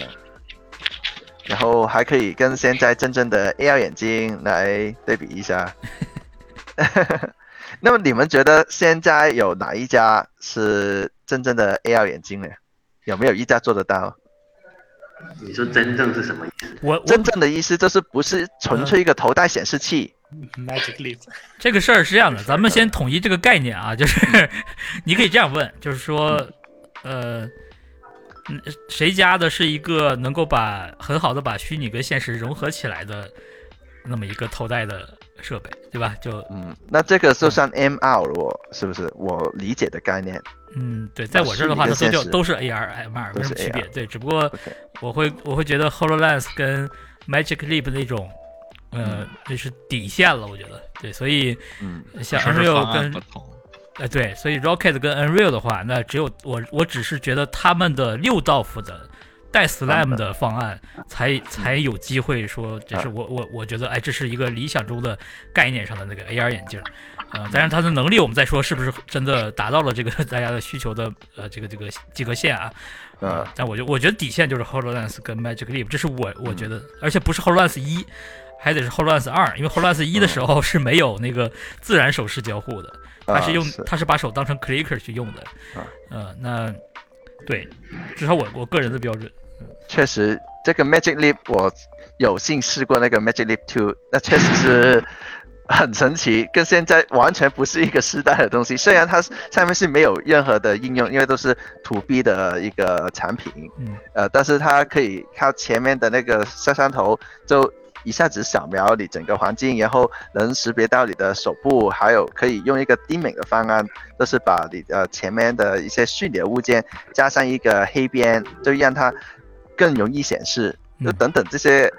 然后还可以跟现在真正的 AR 眼镜来对比一下。那么你们觉得现在有哪一家是真正的 AR 眼镜呢？有没有一家做得到？你说真正是什么意思？我真正的意思就是不是纯粹一个头戴显示器。Magic Leap，这个事儿是这样的，咱们先统一这个概念啊，就是你可以这样问，就是说，呃，谁家的是一个能够把很好的把虚拟跟现实融合起来的那么一个头戴的设备，对吧？就嗯，那这个就算 MR 我是不是我理解的概念？嗯，对，在我这儿的话，它都叫都是 AR、MR 没什么区别，对，只不过我会我会觉得 Hololens 跟 Magic Leap 那种。呃，这是底线了，我觉得对，所以，嗯，像 Unreal 跟，呃，对，所以 Rocket 跟 Unreal 的话，那只有我，我只是觉得他们的六道夫的带 Slam 的方案才才有机会说，这是我我我觉得，哎，这是一个理想中的概念上的那个 AR 眼镜，呃，当然他的能力，我们再说是不是真的达到了这个 大家的需求的呃这个这个及格线啊，呃，但我觉我觉得底线就是 Hololens 跟 Magic Leap，这是我我觉得，而且不是 Hololens 一。还得是 Hololens 二，因为 Hololens 一的时候是没有那个自然手势交互的，他是用他是把手当成 clicker 去用的。呃，那对，至少我我个人的标准。确实，这个 Magic Leap 我有幸试过那个 Magic Leap Two，那确实是很神奇，跟现在完全不是一个时代的东西。虽然它上面是没有任何的应用，因为都是 To B 的一个产品，嗯，呃，但是它可以靠前面的那个摄像头就。一下子扫描你整个环境，然后能识别到你的手部，还有可以用一个低美的方案，就是把你的前面的一些虚拟的物件加上一个黑边，就让它更容易显示。就等等这些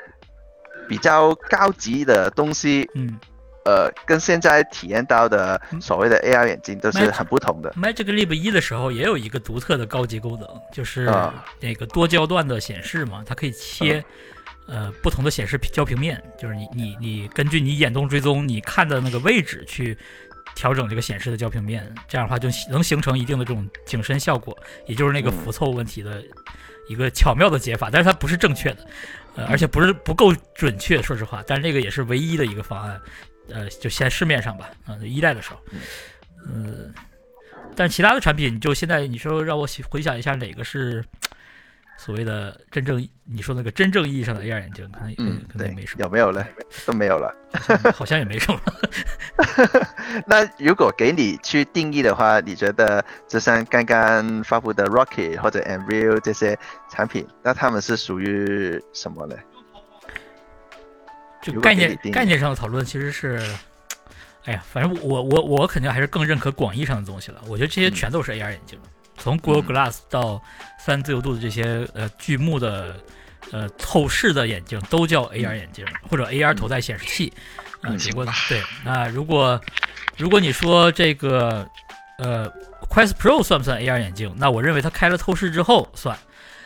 比较高级的东西，嗯，呃，跟现在体验到的所谓的 AR 眼镜都是很不同的。Magic Leap 一的时候也有一个独特的高级功能，就是那个多焦段的显示嘛，它可以切。呃，不同的显示焦平面，就是你你你根据你眼动追踪你看的那个位置去调整这个显示的焦平面，这样的话就能形成一定的这种景深效果，也就是那个浮凑问题的一个巧妙的解法，但是它不是正确的，呃，而且不是不够准确，说实话，但是那个也是唯一的一个方案，呃，就现市面上吧，啊，一代的时候，嗯，但其他的产品，就现在你说让我回想一下哪个是。所谓的真正你说那个真正意义上的 AR 眼镜，可能嗯，可能也没什么，有没有了？都没有了，好像也没什么。那如果给你去定义的话，你觉得就像刚刚发布的 Rocket 或者 Unreal 这些产品，那他们是属于什么呢？就概念概念上的讨论其实是，哎呀，反正我我我肯定还是更认可广义上的东西了。我觉得这些全都是 AR 眼镜。从 Google Glass 到三自由度的这些呃巨幕的呃透视的眼镜都叫 AR 眼镜或者 AR 头戴显示器，嗯，不过对，那如果如果你说这个呃 Quest Pro 算不算 AR 眼镜？那我认为它开了透视之后算，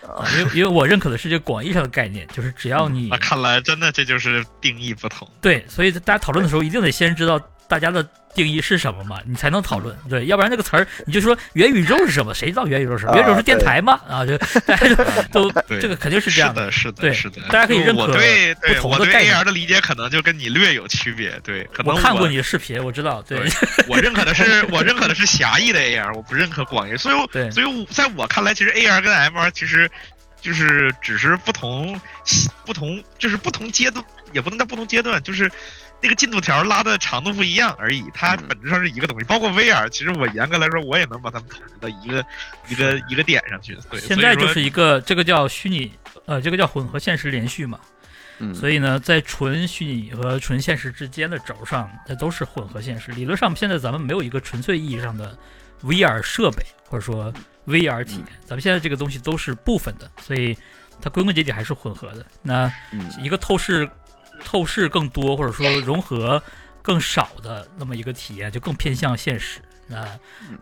啊，因为因为我认可的是这个广义上的概念，就是只要你那看来真的这就是定义不同。对，所以大家讨论的时候一定得先知道大家的。定义是什么嘛？你才能讨论对，要不然那个词儿你就说元宇宙是什么？谁知道元宇宙是什么？元宇宙是电台吗？啊，就 大家都 这个肯定是这样的，是的，是的，大家可以认可。我对对我对 AR 的理解可能就跟你略有区别，对，可能我看过你的视频，我知道，对，我认可的是 我认可的是狭义的 AR，我不认可广义，所以，所以在我看来，其实 AR 跟 MR 其实就是只是不同不同，就是不同阶段，也不能叫不同阶段，就是。那个进度条拉的长度不一样而已，它本质上是一个东西。包括 VR，其实我严格来说，我也能把它们统到一个一个一个点上去。对，现在就是一个这个叫虚拟，呃，这个叫混合现实连续嘛。嗯。所以呢，在纯虚拟和纯现实之间的轴上，那都是混合现实。理论上，现在咱们没有一个纯粹意义上的 VR 设备或者说 VR 体验，咱们现在这个东西都是部分的，所以它归根结底还是混合的。那一个透视。透视更多，或者说融合更少的那么一个体验，就更偏向现实。那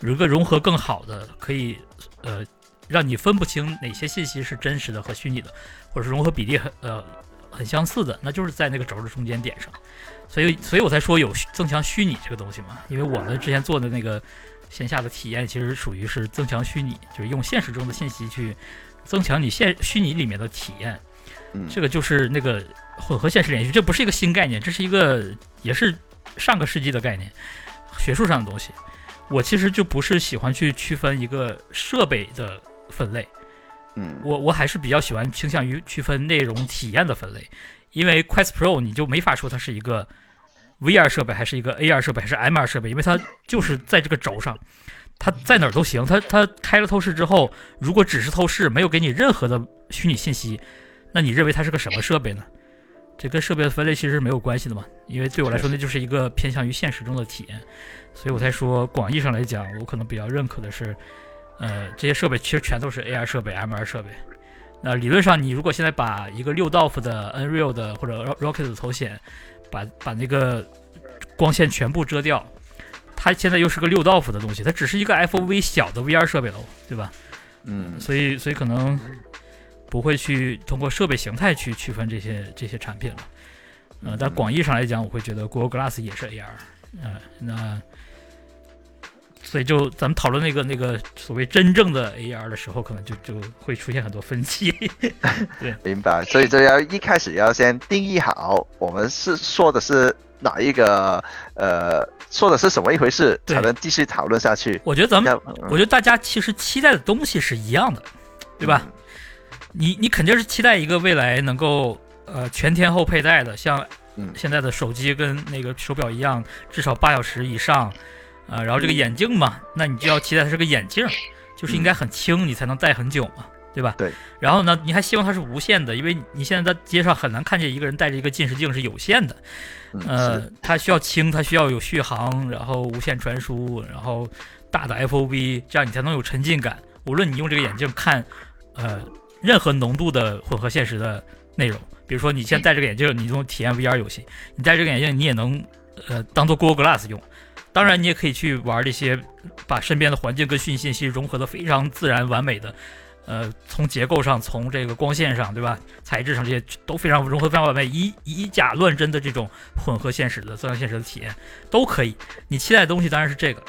有一个融合更好的，可以呃让你分不清哪些信息是真实的和虚拟的，或者是融合比例很呃很相似的，那就是在那个轴的中间点上。所以，所以我才说有增强虚拟这个东西嘛。因为我们之前做的那个线下的体验，其实属于是增强虚拟，就是用现实中的信息去增强你现虚拟里面的体验。这个就是那个混合现实连续，这不是一个新概念，这是一个也是上个世纪的概念，学术上的东西。我其实就不是喜欢去区分一个设备的分类，嗯，我我还是比较喜欢倾向于区分内容体验的分类，因为 Quest Pro 你就没法说它是一个 VR 设备，还是一个 AR 设备，还是 MR 设备，因为它就是在这个轴上，它在哪儿都行。它它开了透视之后，如果只是透视，没有给你任何的虚拟信息，那你认为它是个什么设备呢？这跟设备的分类其实是没有关系的嘛，因为对我来说，那就是一个偏向于现实中的体验。所以我才说，广义上来讲，我可能比较认可的是，呃，这些设备其实全都是 AR 设备、MR 设备。那理论上，你如果现在把一个六道夫的 Unreal 的或者 Rocket 的头显，把把那个光线全部遮掉，它现在又是个六道夫的东西，它只是一个 FOV 小的 VR 设备了，对吧？嗯，所以所以可能不会去通过设备形态去区分这些这些产品了。呃，但广义上来讲，我会觉得 Google Glass 也是 AR。呃，那。所以，就咱们讨论那个那个所谓真正的 AR 的时候，可能就就会出现很多分歧。对，明白。所以，这要一开始要先定义好，我们是说的是哪一个，呃，说的是什么一回事，才能继续讨论下去。我觉得咱们，我觉得大家其实期待的东西是一样的，对吧？你你肯定是期待一个未来能够呃全天候佩戴的，像现在的手机跟那个手表一样，至少八小时以上。啊，然后这个眼镜嘛，那你就要期待它是个眼镜，就是应该很轻，你才能戴很久嘛，对吧？对。然后呢，你还希望它是无线的，因为你现在在街上很难看见一个人戴着一个近视镜是有线的。呃，它需要轻，它需要有续航，然后无线传输，然后大的 FOV，这样你才能有沉浸感。无论你用这个眼镜看，呃，任何浓度的混合现实的内容，比如说你现在戴这个眼镜，你用体验 VR 游戏，你戴这个眼镜你也能，呃，当做 Google Glass 用。当然，你也可以去玩这些，把身边的环境跟虚拟信息融合的非常自然完美的，呃，从结构上，从这个光线上，对吧？材质上这些都非常融合非常完美，以以假乱真的这种混合现实的、增强现实的体验都可以。你期待的东西当然是这个，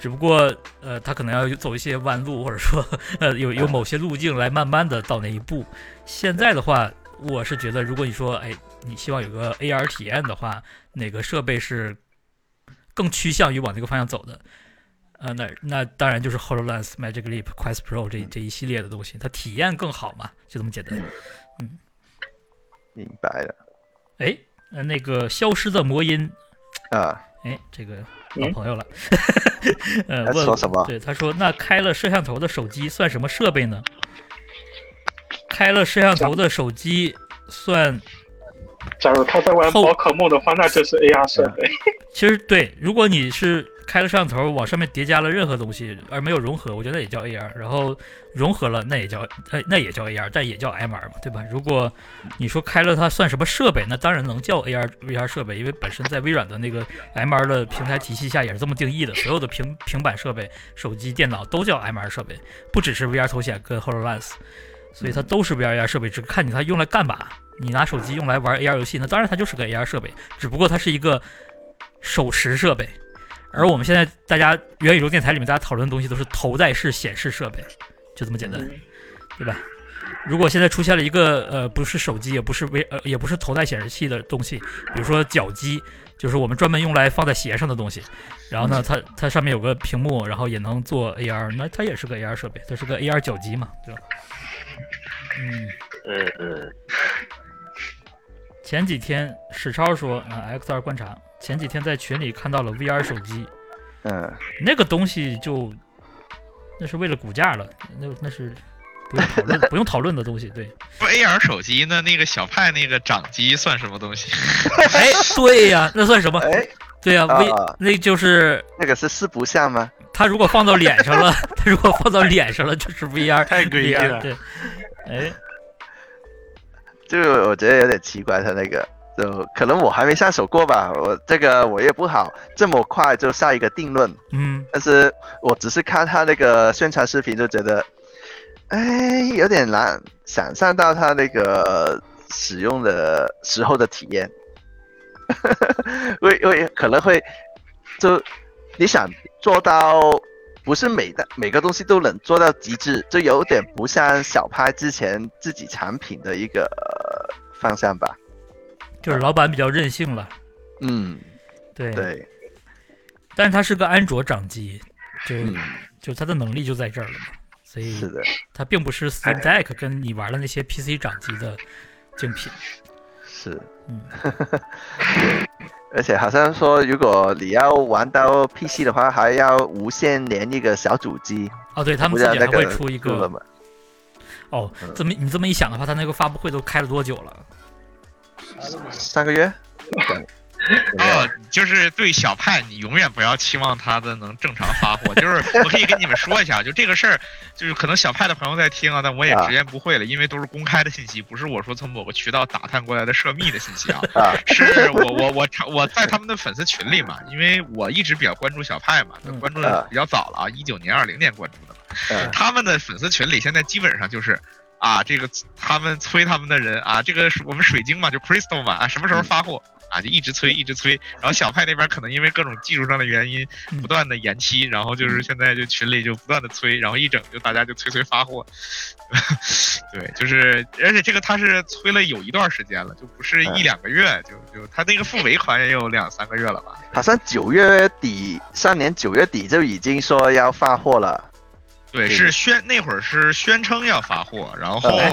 只不过呃，他可能要走一些弯路，或者说呃，有有某些路径来慢慢的到那一步。现在的话，我是觉得，如果你说，哎，你希望有个 AR 体验的话，哪个设备是？更趋向于往这个方向走的，呃，那那当然就是 Hololens、Magic Leap、Quest Pro 这这一系列的东西，它体验更好嘛，就这么简单。嗯，明白了。哎，那个消失的魔音啊，哎，这个老朋友了。呃，说什么？对，他说，那开了摄像头的手机算什么设备呢？开了摄像头的手机算。假如他在玩宝可梦的话，那就是 AR 设备。其实对，如果你是开了摄像头，往上面叠加了任何东西，而没有融合，我觉得也叫 AR。然后融合了，那也叫呃，那也叫 AR，但也叫 MR 嘛，对吧？如果你说开了它算什么设备，那当然能叫 AR VR 设备，因为本身在微软的那个 MR 的平台体系下也是这么定义的，所有的平平板设备、手机、电脑都叫 MR 设备，不只是 VR 头显跟 Hololens，所以它都是 VR 设备，只看你它用来干嘛。你拿手机用来玩 AR 游戏，那当然它就是个 AR 设备，只不过它是一个手持设备。而我们现在大家元宇宙电台里面大家讨论的东西都是头戴式显示设备，就这么简单，对吧？如果现在出现了一个呃不是手机也不是微呃也不是头戴显示器的东西，比如说脚机，就是我们专门用来放在鞋上的东西，然后呢它它上面有个屏幕，然后也能做 AR，那它也是个 AR 设备，它是个 AR 脚机嘛，对吧？嗯嗯嗯。前几天史超说啊，X 二观察前几天在群里看到了 VR 手机，嗯，那个东西就那是为了股价了，那那是不用讨论 不用讨论的东西。对，不 AR 手机那那个小派那个掌机算什么东西？哎，对呀，那算什么？哎，对呀，V 那就是那个是四不像吗？它如果放到脸上了，它如果放到脸上了就是 VR，太诡异了。对，哎。就我觉得有点奇怪，他那个就可能我还没下手过吧，我这个我也不好这么快就下一个定论。嗯，但是我只是看他那个宣传视频就觉得，哎，有点难想象到他那个使用的时候的体验，会会可能会就你想做到。不是每的每个东西都能做到极致，就有点不像小拍之前自己产品的一个方向吧。就是老板比较任性了。嗯，对对。但是它是个安卓掌机，就嗯就它的能力就在这儿了嘛，所以是的，它并不是 Steam Deck 跟你玩的那些 PC 掌机的竞品。是，嗯，而且好像说，如果你要玩到 PC 的话，还要无线连一个小主机。哦，对他们自己还会出一个？哦嗯，这么你这么一想的话，他那个发布会都开了多久了？三个月？哦，就是对小派，你永远不要期望他的能正常发货。就是我可以跟你们说一下，就这个事儿，就是可能小派的朋友在听啊，但我也啊直言不讳了，因为都是公开的信息，不是我说从某个渠道打探过来的涉密的信息啊。啊，是我我我我在他们的粉丝群里嘛，因为我一直比较关注小派嘛，嗯关注的比较早了啊，一九年、二零年关注。嗯他们的粉丝群里现在基本上就是啊，这个他们催他们的人啊，这个我们水晶嘛，就 Crystal 嘛啊，什么时候发货啊，就一直催一直催。然后小派那边可能因为各种技术上的原因嗯不断的延期，然后就是现在就群里就不断的催，然后一整就大家就催催发货。对，就是而且这个他是催了有一段时间了，就不是一两个月，就就他那个付尾款也有两三个月了吧。好像九月底，上年九月底就已经说要发货了。对，是宣那会儿是宣称要发货，然后哎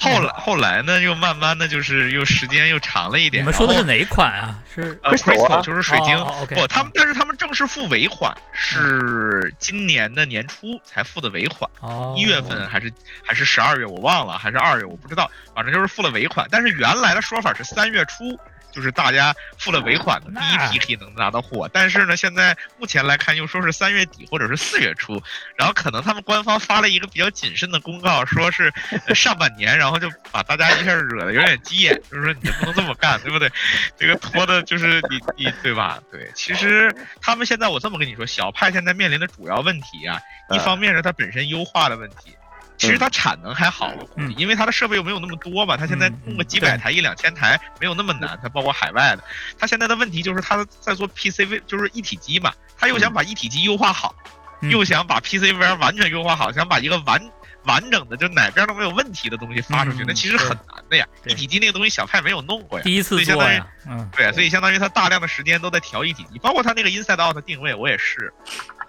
后来后来呢，又慢慢的就是又时间又长了一点你。们说的是哪一款啊？是呃 Crystal 就是水晶，不，他们但是他们正式付尾款是今年的年初才付的尾款，哦，一月份还是还是十二月我忘了，还是二月我不知道，反正就是付了尾款。但是原来的说法是三月初。就是大家付了尾款的第一批可以能拿到货，但是呢，现在目前来看又说是三月底或者是四月初，然后可能他们官方发了一个比较谨慎的公告，说是呃上半年，然后就把大家一下惹得有点急眼，就是说你不能这么干，对不对？这个拖的就是你你对吧？对，其实他们现在我这么跟你说，小派现在面临的主要问题啊，一方面是它本身优化的问题。其实它产能还好，我估计，因为它的设备又没有那么多嘛，它现在弄个几百台、一两千台没有那么难，它包括海外的。它现在的问题就是它在做 PCV，就是一体机嘛，它又想把一体机优化好，嗯。又想把 PCVR 完全优化好，想把一个完完整的就哪边都没有问题的东西发出去，嗯那其实很难的呀。一体机那个东西小派没有弄过呀，第一次所以相当于做呀，嗯，对，所以相当于它大量的时间都在调一体机，包括它那个 Inside Out 的定位，我也是，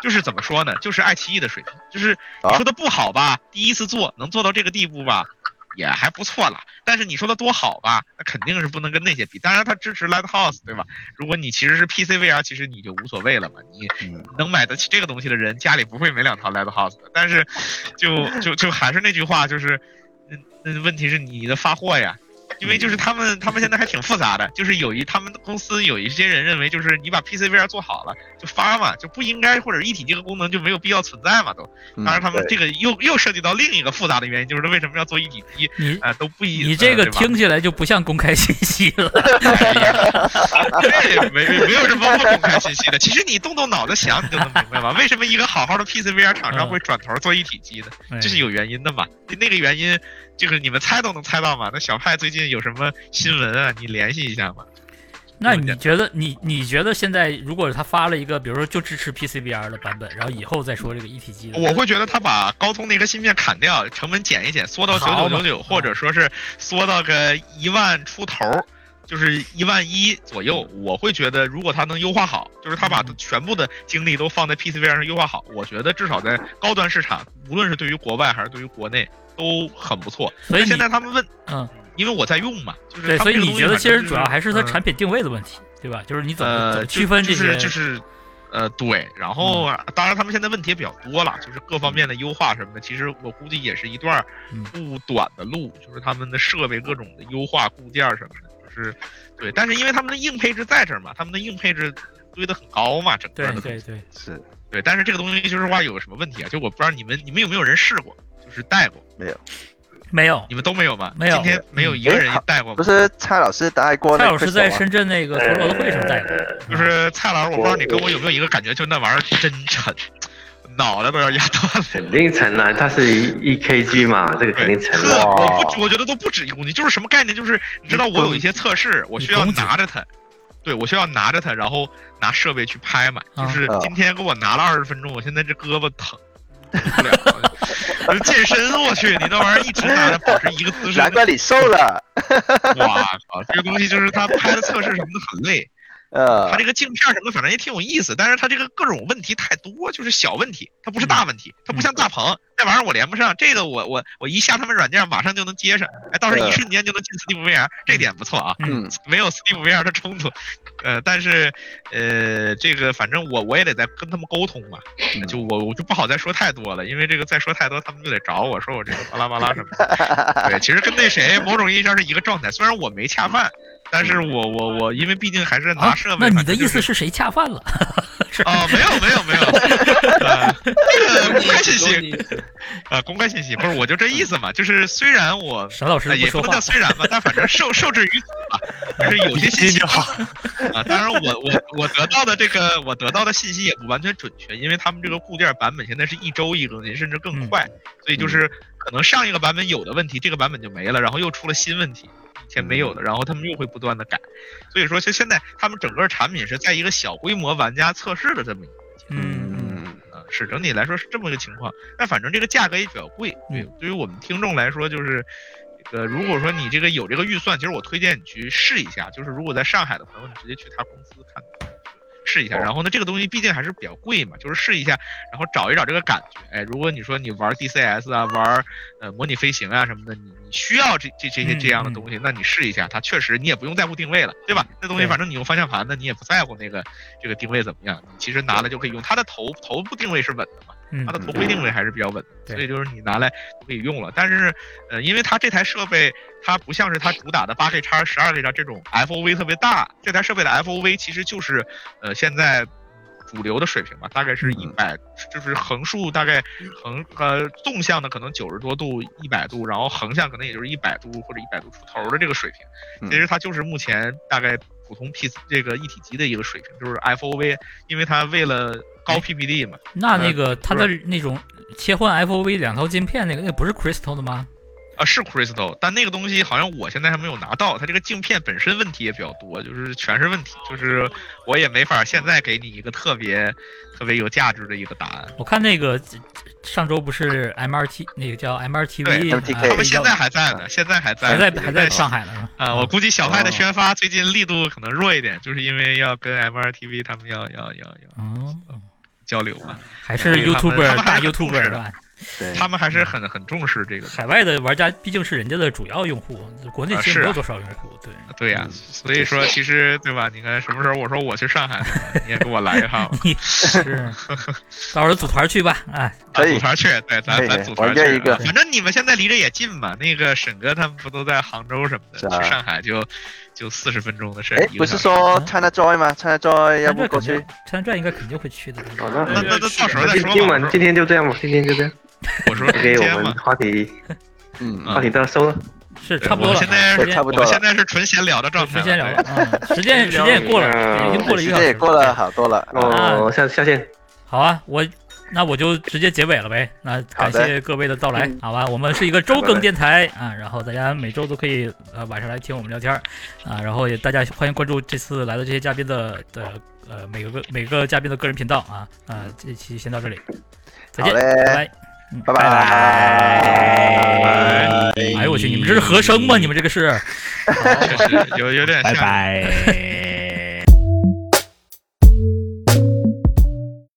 就是怎么说呢，就是爱奇艺的水平，就是你说的不好吧，第一次做能做到这个地步吧，也还不错了。但是你说的多好吧，那肯定是不能跟那些比。当然它支持 Lighthouse，对吧？如果你其实是 PC VR，其实你就无所谓了嘛，你嗯能买得起这个东西的人，家里不会没两套 Lighthouse 的。但是就就就还是那句话，就是，那那，问题是你的发货呀。因为就是他们，他们现在还挺复杂的，就是有一他们公司有一些人认为，就是你把 PC VR 做好了就发嘛，就不应该或者一体这个功能就没有必要存在嘛都。嗯当然，他们这个又又涉及到另一个复杂的原因，就是为什么要做一体机你啊、都不一。你这个听起来就不像公开信息了。对，没没有什么不公开信息的。其实你动动脑子想，你就能明白嘛，为什么一个好好的 PCVR 厂商会转头做一体机的，哎这是有原因的嘛。那个原因就是你们猜都能猜到嘛。那小派最近有什么新闻啊？你联系一下嘛。那你觉得你你觉得现在如果他发了一个，比如说就支持 PCVR 的版本，然后以后再说这个一体机，我会觉得他把高通那个芯片砍掉，成本减一减，缩到九九九九，或者说是缩到个一万出头，就是一万一左右。我会觉得，如果他能优化好，就是他把嗯全部的精力都放在 PCVR 上优化好，我觉得至少在高端市场，无论是对于国外还是对于国内，都很不错。所以现在他们问，嗯，因为我在用嘛，就是对，所以你觉得其实主要还是它嗯产品定位的问题，对吧？就是你怎么怎呃，么区分这些，就是就是，呃，对，然后、当然他们现在问题也比较多了，就是各方面的优化什么的，其实我估计也是一段嗯不短的路，就是他们的设备各种的优化固件什么的，就是对，但是因为他们的硬配置在这儿嘛，他们的硬配置堆得很高嘛，整个对的对对，是对，但是这个东西就是话有什么问题啊？就我不知道你们你们有没有人试过，就是带过，没有。你们都没有吗？没有今天没有一个人带过吗不？是蔡老师带过那个蔡老师在深圳那个陀螺的会上带过，就是蔡老师，我不知道你跟我有没有一个感觉，就那玩意儿真沉，脑袋都要压断了。肯定沉了，它是一一 kg 嘛，这个肯定沉特了。我不，我觉得都不止一公斤，就是什么概念？就是你知道我有一些测试，我需要拿着它，对我需要拿着它，然后拿设备去拍嘛。就是今天给我拿了二十分钟，我现在这胳膊疼不了。健身，我去，你那玩意儿一直拿着保持一个姿势，难怪你瘦了。哇靠，这个东西就是他拍的测试什么的很累。呃，它这个镜片什么反正也挺有意思，但是他这个各种问题太多，就是小问题，它不是大问题，它不像大鹏那玩意儿我连不上，这个我我我一下他们软件马上就能接上，哎，倒是一瞬间就能进 Steam VR，这点不错啊，嗯，没有 Steam VR 的冲突，呃，但是呃这个反正我我也得再跟他们沟通嘛，就我我就不好再说太多了，因为这个再说太多他们就得找我说我这个巴拉巴拉什么的，对，其实跟那谁某种意义上是一个状态，虽然我没恰饭。但是我我我，因为毕竟还是拿设备。那你的意思是谁恰饭了？啊，没有没有没有，这个 公开信息 啊，公开信息不是，我就这意思嘛，就是虽然我沈老师也不能叫虽然吧，但反正受受制于此吧，就是有些信息好啊。当然我我我得到的这个我得到的信息也不完全准确，因为他们这个固件版本现在是一周一更新，甚至更快，所以就是可能上一个版本有的问题，这个版本就没了，然后又出了新问题。以前没有的，然后他们又会不断的改，所以说就现在他们整个产品是在一个小规模玩家测试的这么一个嗯嗯啊，是整体来说是这么个情况。但反正这个价格也比较贵，对，对于我们听众来说，就是呃如果说你这个有这个预算，其实我推荐你去试一下，就是如果在上海的朋友，你直接去他公司看试一下。然后呢，这个东西毕竟还是比较贵嘛，就是试一下，然后找一找这个感觉。哎，如果你说你玩 DCS 啊，玩呃模拟飞行啊什么的，你你。需要这这这些这样的东西，那你试一下，它确实你也不用在乎定位了，对吧？那东西反正你用方向盘，那你也不在乎那个这个定位怎么样，你其实拿了就可以用。它的头头部定位是稳的嘛，它的头盔定位还是比较稳的，所以就是你拿来就可以用了。但是呃，因为它这台设备它不像是它主打的八 K 叉、十二 K 叉这种 FOV 特别大，这台设备的 FOV 其实就是呃现在。主流的水平吧，大概是一百，就是横竖大概横呃纵向的可能九十多度一百度，然后横向可能也就是一百度或者一百度出头的这个水平。其实它就是目前大概普通 P 这个一体机的一个水平，就是 FOV，因为它为了高 PPD 嘛。那那个它的那种切换 FOV 两套镜片那个那不是 Crystal 的吗？啊，是 Crystal，但那个东西好像我现在还没有拿到。它这个镜片本身问题也比较多，就是全是问题，就是我也没法现在给你一个特别特别有价值的一个答案。我看那个上周不是 MRT 那个叫 MRTV，他们现在还在呢，现在还在，还在还在上海呢。啊，我估计小派的宣发最近力度可能弱一点，就是因为要跟 MRTV 他们要要要要交流嘛。还是 YouTuber 大 YouTuber 是吧？他们还是很很重视这个。海外的玩家毕竟是人家的主要用户，国内其实没有多少用户。对对呀，所以说其实对吧？你看什么时候我说我去上海，你也给我来一趟。是，到时候组团去吧。哎，组团去，对，咱咱组团去。反正你们现在离着也近嘛。那个沈哥他们不都在杭州什么的？去上海就就四十分钟的事。哎，不是说 China Joy 吗？China Joy 要不过去？China Joy 应该肯定会去的。那那那到时候再说。今晚今天就这样吧，今天就这样。我说给我们话题，嗯，话题到收了，是差不多了。现在是差不多，现在是纯闲聊的状态，纯闲聊了。时间 时间也过了，已经过了一个，时间也过了好多了。哦，下下线。好啊，我那我就直接结尾了呗。那感谢各位的到来，好吧？我们是一个周更电台啊，然后大家每周都可以呃晚上来听我们聊天啊，然后也大家欢迎关注这次来的这些嘉宾的的呃每个每个嘉宾的个人频道啊啊，这期先到这里，再见，拜拜。拜拜！哎呦我去，你们这是和声吗？你们这个是，确实有有点像。拜拜。